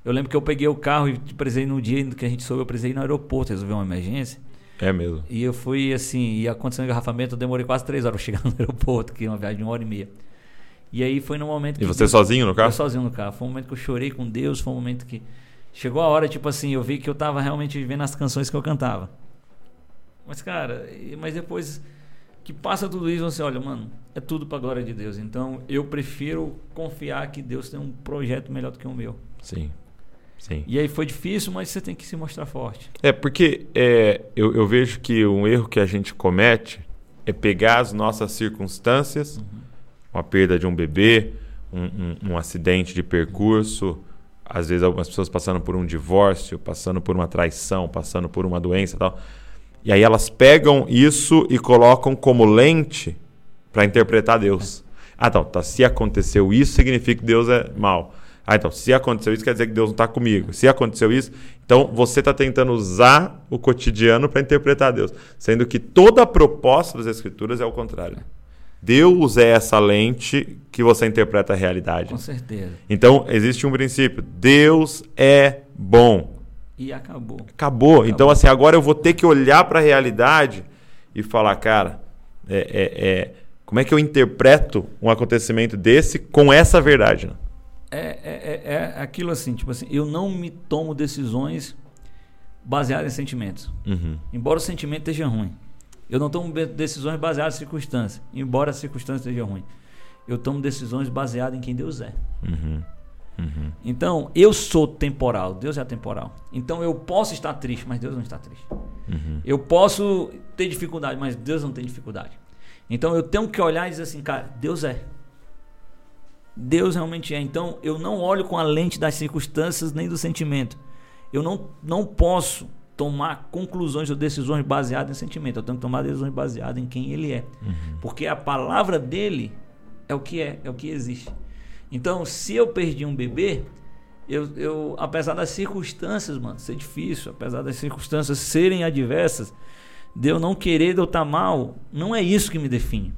Eu lembro que eu peguei o carro e presei no dia que a gente soube, eu presei no aeroporto, resolveu uma emergência. É mesmo. E eu fui assim, e aconteceu um engarrafamento, eu demorei quase três horas pra *laughs* chegar no aeroporto, que é uma viagem de uma hora e meia. E aí foi no momento que. E você Deus- sozinho no Eu carro? sozinho no carro. Foi um momento que eu chorei com Deus, foi um momento que. Chegou a hora, tipo assim, eu vi que eu tava realmente vivendo as canções que eu cantava. Mas, cara, mas depois que passa tudo isso, você olha, mano, é tudo pra glória de Deus. Então eu prefiro confiar que Deus tem um projeto melhor do que o meu. Sim. Sim. E aí foi difícil, mas você tem que se mostrar forte. É porque é, eu, eu vejo que um erro que a gente comete é pegar as nossas circunstâncias, uma perda de um bebê, um, um- um acidente de percurso, às vezes algumas pessoas passando por um divórcio, passando por uma traição, passando por uma doença e tal. E aí elas pegam isso e colocam como lente para interpretar Deus. Ah, então, tá, se aconteceu isso, significa que Deus é mal. Ah, então, se aconteceu isso, quer dizer que Deus não está comigo. Se aconteceu isso, então você está tentando usar o cotidiano para interpretar Deus. Sendo que toda a proposta das Escrituras é o contrário. Deus é essa lente que você interpreta a realidade. Com certeza. Então, existe um princípio. Deus é bom. E acabou. Acabou. Então, assim, agora eu vou ter que olhar para a realidade e falar, cara, é, é, é, como é que eu interpreto um acontecimento desse com essa verdade? Né? É, é, é, é aquilo assim, tipo assim, eu não me tomo decisões baseadas em sentimentos. Uhum. Embora o sentimento esteja ruim. Eu não tomo decisões baseadas em circunstâncias, embora a circunstância esteja ruim. Eu tomo decisões baseadas em quem Deus é. Uhum. Uhum. Então, eu sou temporal, Deus é temporal. Então, eu posso estar triste, mas Deus não está triste. Uhum. Eu posso ter dificuldade, mas Deus não tem dificuldade. Então, eu tenho que olhar e dizer assim, cara, Deus é. Deus realmente é. Então, eu não olho com a lente das circunstâncias nem do sentimento. Eu não, não posso tomar conclusões ou decisões baseadas em sentimento. Eu tenho que tomar decisões baseadas em quem Ele é. Porque a palavra dele é o que é, é o que existe. Então, se eu perdi um bebê, eu, eu, apesar das circunstâncias, mano, ser difícil, apesar das circunstâncias serem adversas, de eu não querer, de eu estar mal, não é isso que me define.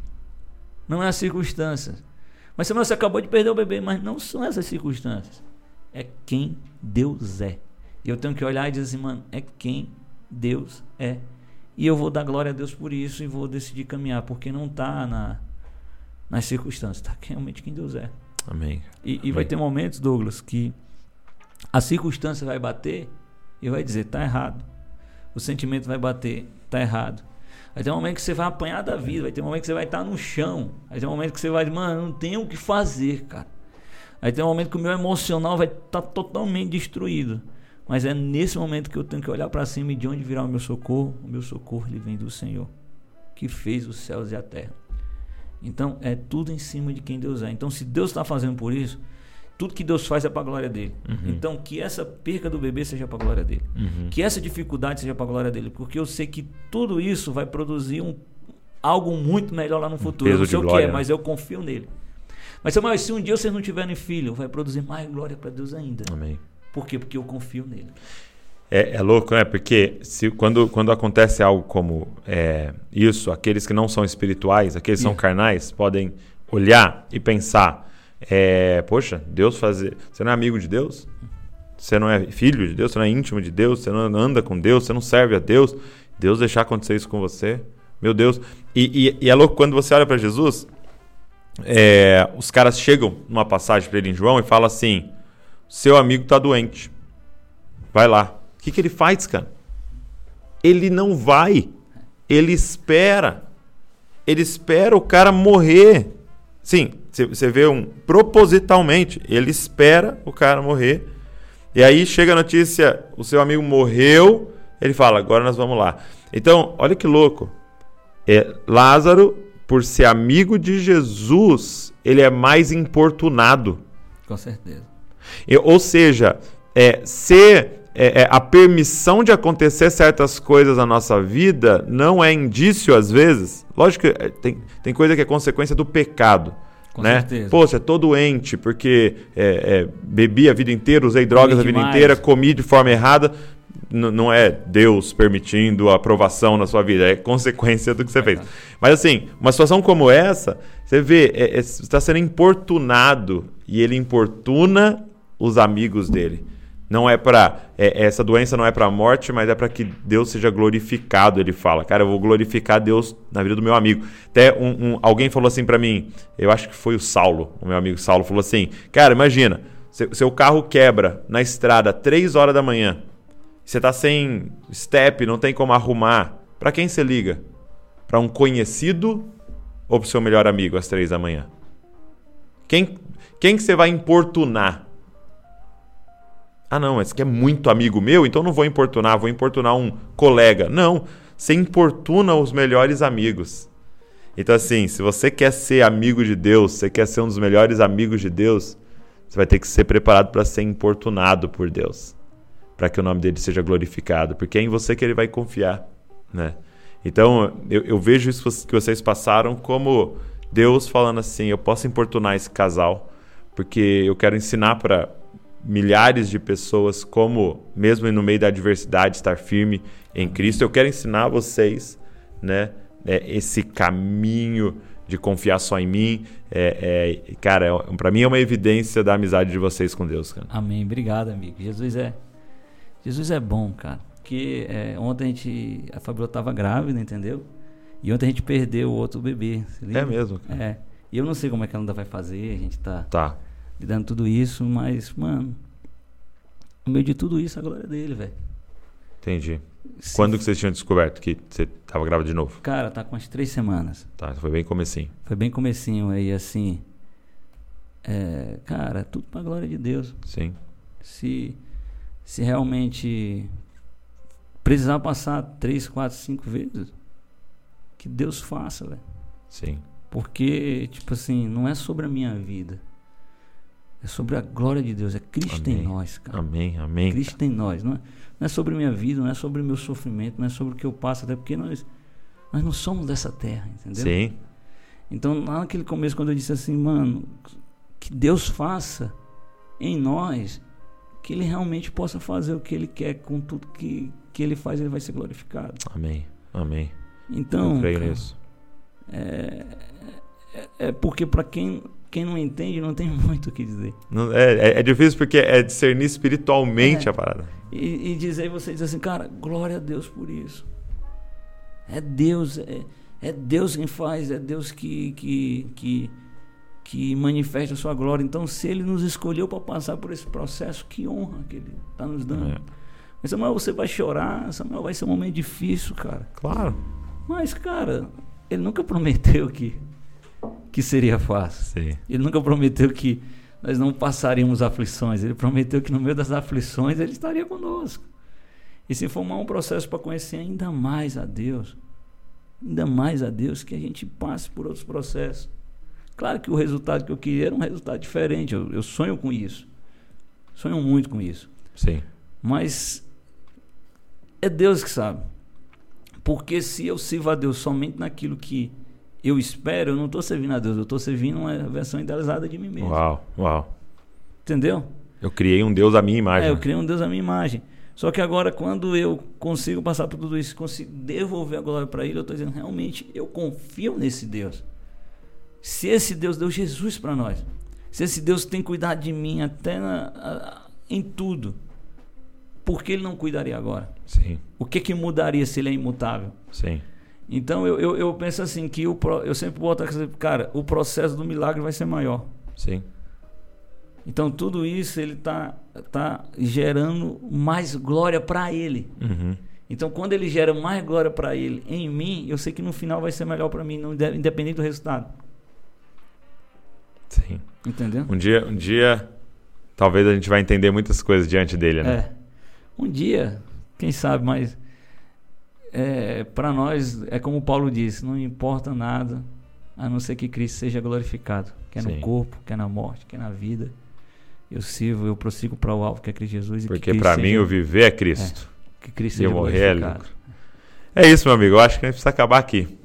Não é as circunstâncias. Mas se você acabou de perder o bebê, mas não são essas circunstâncias. É quem Deus é. E eu tenho que olhar e dizer assim, mano, é quem Deus é. E eu vou dar glória a Deus por isso e vou decidir caminhar, porque não está na, nas circunstâncias, está realmente quem Deus é. Amém. E, e vai Amém. ter momentos, Douglas, que a circunstância vai bater e vai dizer, tá errado. O sentimento vai bater, tá errado. Vai ter um momento que você vai apanhar da vida, vai ter um momento que você vai estar no chão. Vai ter um momento que você vai, mano, não tem o que fazer, cara. Vai ter um momento que o meu emocional vai estar totalmente destruído. Mas é nesse momento que eu tenho que olhar para cima e de onde virá o meu socorro? O meu socorro ele vem do Senhor, que fez os céus e a terra. Então é tudo em cima de quem Deus é. Então se Deus está fazendo por isso, tudo que Deus faz é para a glória dele. Então que essa perca do bebê seja para a glória dele. Uhum. Que essa dificuldade seja para a glória dele, porque eu sei que tudo isso vai produzir um, algo muito melhor lá no futuro. Eu peso não sei o que é, né? mas eu confio nele. Mas Samuel, se um dia vocês não tiverem filho, vai produzir mais glória para Deus ainda. Amém. Por quê? Porque eu confio nele. É, é louco, né? Porque se, quando, quando acontece algo como é, isso, aqueles que não são espirituais, aqueles que são carnais, podem olhar e pensar: é, Poxa, Deus fazer. Você não é amigo de Deus? Você não é filho de Deus? Você não é íntimo de Deus? Você não anda com Deus? Você não serve a Deus? Deus deixar acontecer isso com você? Meu Deus. E, e- e é louco quando você olha para Jesus, é, os caras chegam numa passagem para ele em João e falam assim: Seu amigo está doente. Vai lá. O que, que ele faz, cara? Ele não vai. Ele espera. Ele espera o cara morrer. Sim, você- vê um propositalmente. Ele espera o cara morrer. E aí chega a notícia: o seu amigo morreu. Ele fala: agora nós vamos lá. Então, olha que louco. É, Lázaro, por ser amigo de Jesus, ele é mais importunado. Com certeza. E- Ou seja, é, ser é, é, a permissão de acontecer certas coisas na nossa vida não é indício, às vezes. Lógico que é, tem, tem coisa que é consequência do pecado. Com né? certeza. Pô, você é todo doente porque é, é, bebi a vida inteira, usei drogas Comi a vida demais. inteira, comi de forma errada. N- não é Deus permitindo a aprovação na sua vida, é consequência do que você fez. Mas assim, uma situação como essa, você vê, é, é, você está sendo importunado e ele importuna os amigos dele. Não é para essa doença não é para morte, mas é para que Deus seja glorificado. Ele fala, cara, eu vou glorificar Deus na vida do meu amigo. Até um, um- alguém falou assim para mim, eu acho que foi o Saulo, o meu amigo Saulo falou assim, cara, imagina, seu, seu carro quebra na estrada três horas da manhã, você tá sem step, não tem como arrumar. Para quem você liga? Para um conhecido ou para seu melhor amigo às três da manhã? Quem, quem que você vai importunar? Ah, não, esse aqui é muito amigo meu, então não vou importunar, vou importunar um colega. Não, você importuna os melhores amigos. Então, assim, se você quer ser amigo de Deus, você quer ser um dos melhores amigos de Deus, você vai ter que ser preparado para ser importunado por Deus, para que o nome dele seja glorificado, porque é em você que ele vai confiar, né? Então, eu, eu vejo isso que vocês passaram como Deus falando assim: eu posso importunar esse casal, porque eu quero ensinar para milhares de pessoas como, mesmo no meio da adversidade, estar firme em Cristo. Eu quero ensinar vocês, né, é, esse caminho de confiar só em mim. É, é, cara, é, para mim é uma evidência da amizade de vocês com Deus, cara. Amém. Obrigado, amigo. Jesus é Jesus é bom, cara. Porque é, ontem a gente a Fabiola estava grávida, entendeu? E ontem a gente perdeu o outro bebê. É mesmo? Cara. É. E eu não sei como é que ela ainda vai fazer. A gente tá, tá. Lidando tudo isso, mas mano, no meio de tudo isso a glória é dele, velho. Entendi. Sim. Quando que vocês tinham descoberto que você estava grávida de novo? Cara, tá com umas três semanas. Tá, foi bem comecinho. Foi bem comecinho aí, assim. É, cara, tudo pra glória de Deus. Sim. Se, se realmente precisar passar três, quatro, cinco vezes, que Deus faça, velho. Sim. Porque, tipo assim, não é sobre a minha vida. É sobre a glória de Deus. É Cristo amém. em nós, cara. Amém, amém. Cristo cara. em nós. Não é, não é sobre minha vida, não é sobre o meu sofrimento, não é sobre o que eu passo, até porque nós, nós não somos dessa terra, entendeu? Sim. Então, lá naquele começo, quando eu disse assim, mano, que Deus faça em nós, que Ele realmente possa fazer o que Ele quer com tudo que, que Ele faz, Ele vai ser glorificado. Amém, amém. Então, eu creio cara, nisso. É, é, é porque para quem quem não entende não tem *laughs* muito o que dizer. Não, é, é, é, difícil porque é discernir espiritualmente é. a parada. E, e dizer, você diz assim, cara, glória a Deus por isso. É Deus, é, é Deus quem faz, é Deus que, que, que, que manifesta a sua glória. Então, se Ele nos escolheu para passar por esse processo, que honra que Ele está nos dando. É. Mas, Samuel, você vai chorar, Samuel, vai ser um momento difícil, cara. Claro. Mas, cara, Ele nunca prometeu que que seria fácil. Sim. Ele nunca prometeu que nós não passaríamos aflições. Ele prometeu que no meio das aflições ele estaria conosco. E se formar um processo para conhecer ainda mais a Deus, ainda mais a Deus, que a gente passe por outros processos. Claro que o resultado que eu queria era um resultado diferente. Eu, eu sonho com isso. Sonho muito com isso. Sim. Mas é Deus que sabe. Porque se eu sirvo a Deus somente naquilo que eu espero, eu não estou servindo a Deus, eu estou servindo uma versão idealizada de mim mesmo. Uau, uau. Entendeu? Eu criei um Deus à minha imagem. É, eu criei um Deus à minha imagem. Só que agora, quando eu consigo passar por tudo isso, consigo devolver a glória para Ele, eu estou dizendo, realmente, eu confio nesse Deus. Se esse Deus deu Jesus para nós, se esse Deus tem cuidado de mim até na, em tudo, por que Ele não cuidaria agora? Sim. O que, que mudaria se Ele é imutável? Sim. Então eu, eu, eu, penso assim que o, eu sempre boto cara, o processo do milagre vai ser maior. Sim. Então tudo isso ele tá tá gerando mais glória para ele. Uhum. Então quando ele gera mais glória para ele em mim, eu sei que no final vai ser melhor para mim, não, independente do resultado. Sim. Entendeu? Um dia, um dia, talvez a gente vai entender muitas coisas diante dele, né? É. Um dia, quem sabe, mas é, para nós, é como Paulo disse, não importa nada a não ser que Cristo seja glorificado, quer Sim. no corpo, quer na morte, quer na vida. Eu sirvo, eu prossigo para o alvo que é Cristo Jesus. Porque para mim o viver é Cristo. É, que Cristo e morrer é lucro. É isso, meu amigo. Eu acho que a gente precisa acabar aqui.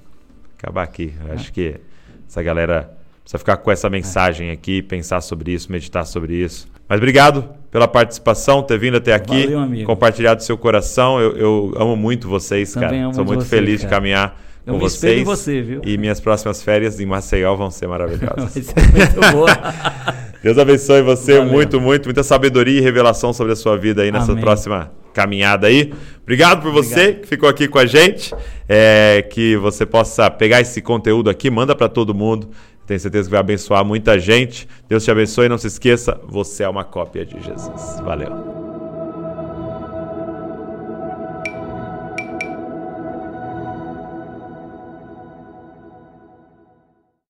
Acabar aqui. Eu é. acho que essa galera precisa ficar com essa mensagem aqui, pensar sobre isso, meditar sobre isso. Mas obrigado pela participação, ter vindo até aqui, Valeu, compartilhado seu coração. Eu, eu, amo muito vocês, Também cara. Sou muito você, feliz cara. de caminhar eu com vocês. Você, viu? E minhas próximas férias em Maceió vão ser maravilhosas. Vai ser muito boa. *laughs* Deus abençoe você Valeu. muito, muito, muita sabedoria e revelação sobre a sua vida aí nessa Amém. próxima caminhada aí. Obrigado por você Obrigado. que ficou aqui com a gente. É, que você possa pegar esse conteúdo aqui, manda para todo mundo. Tenho certeza que vai abençoar muita gente. Deus te abençoe. Não se esqueça, você é uma cópia de Jesus. Valeu.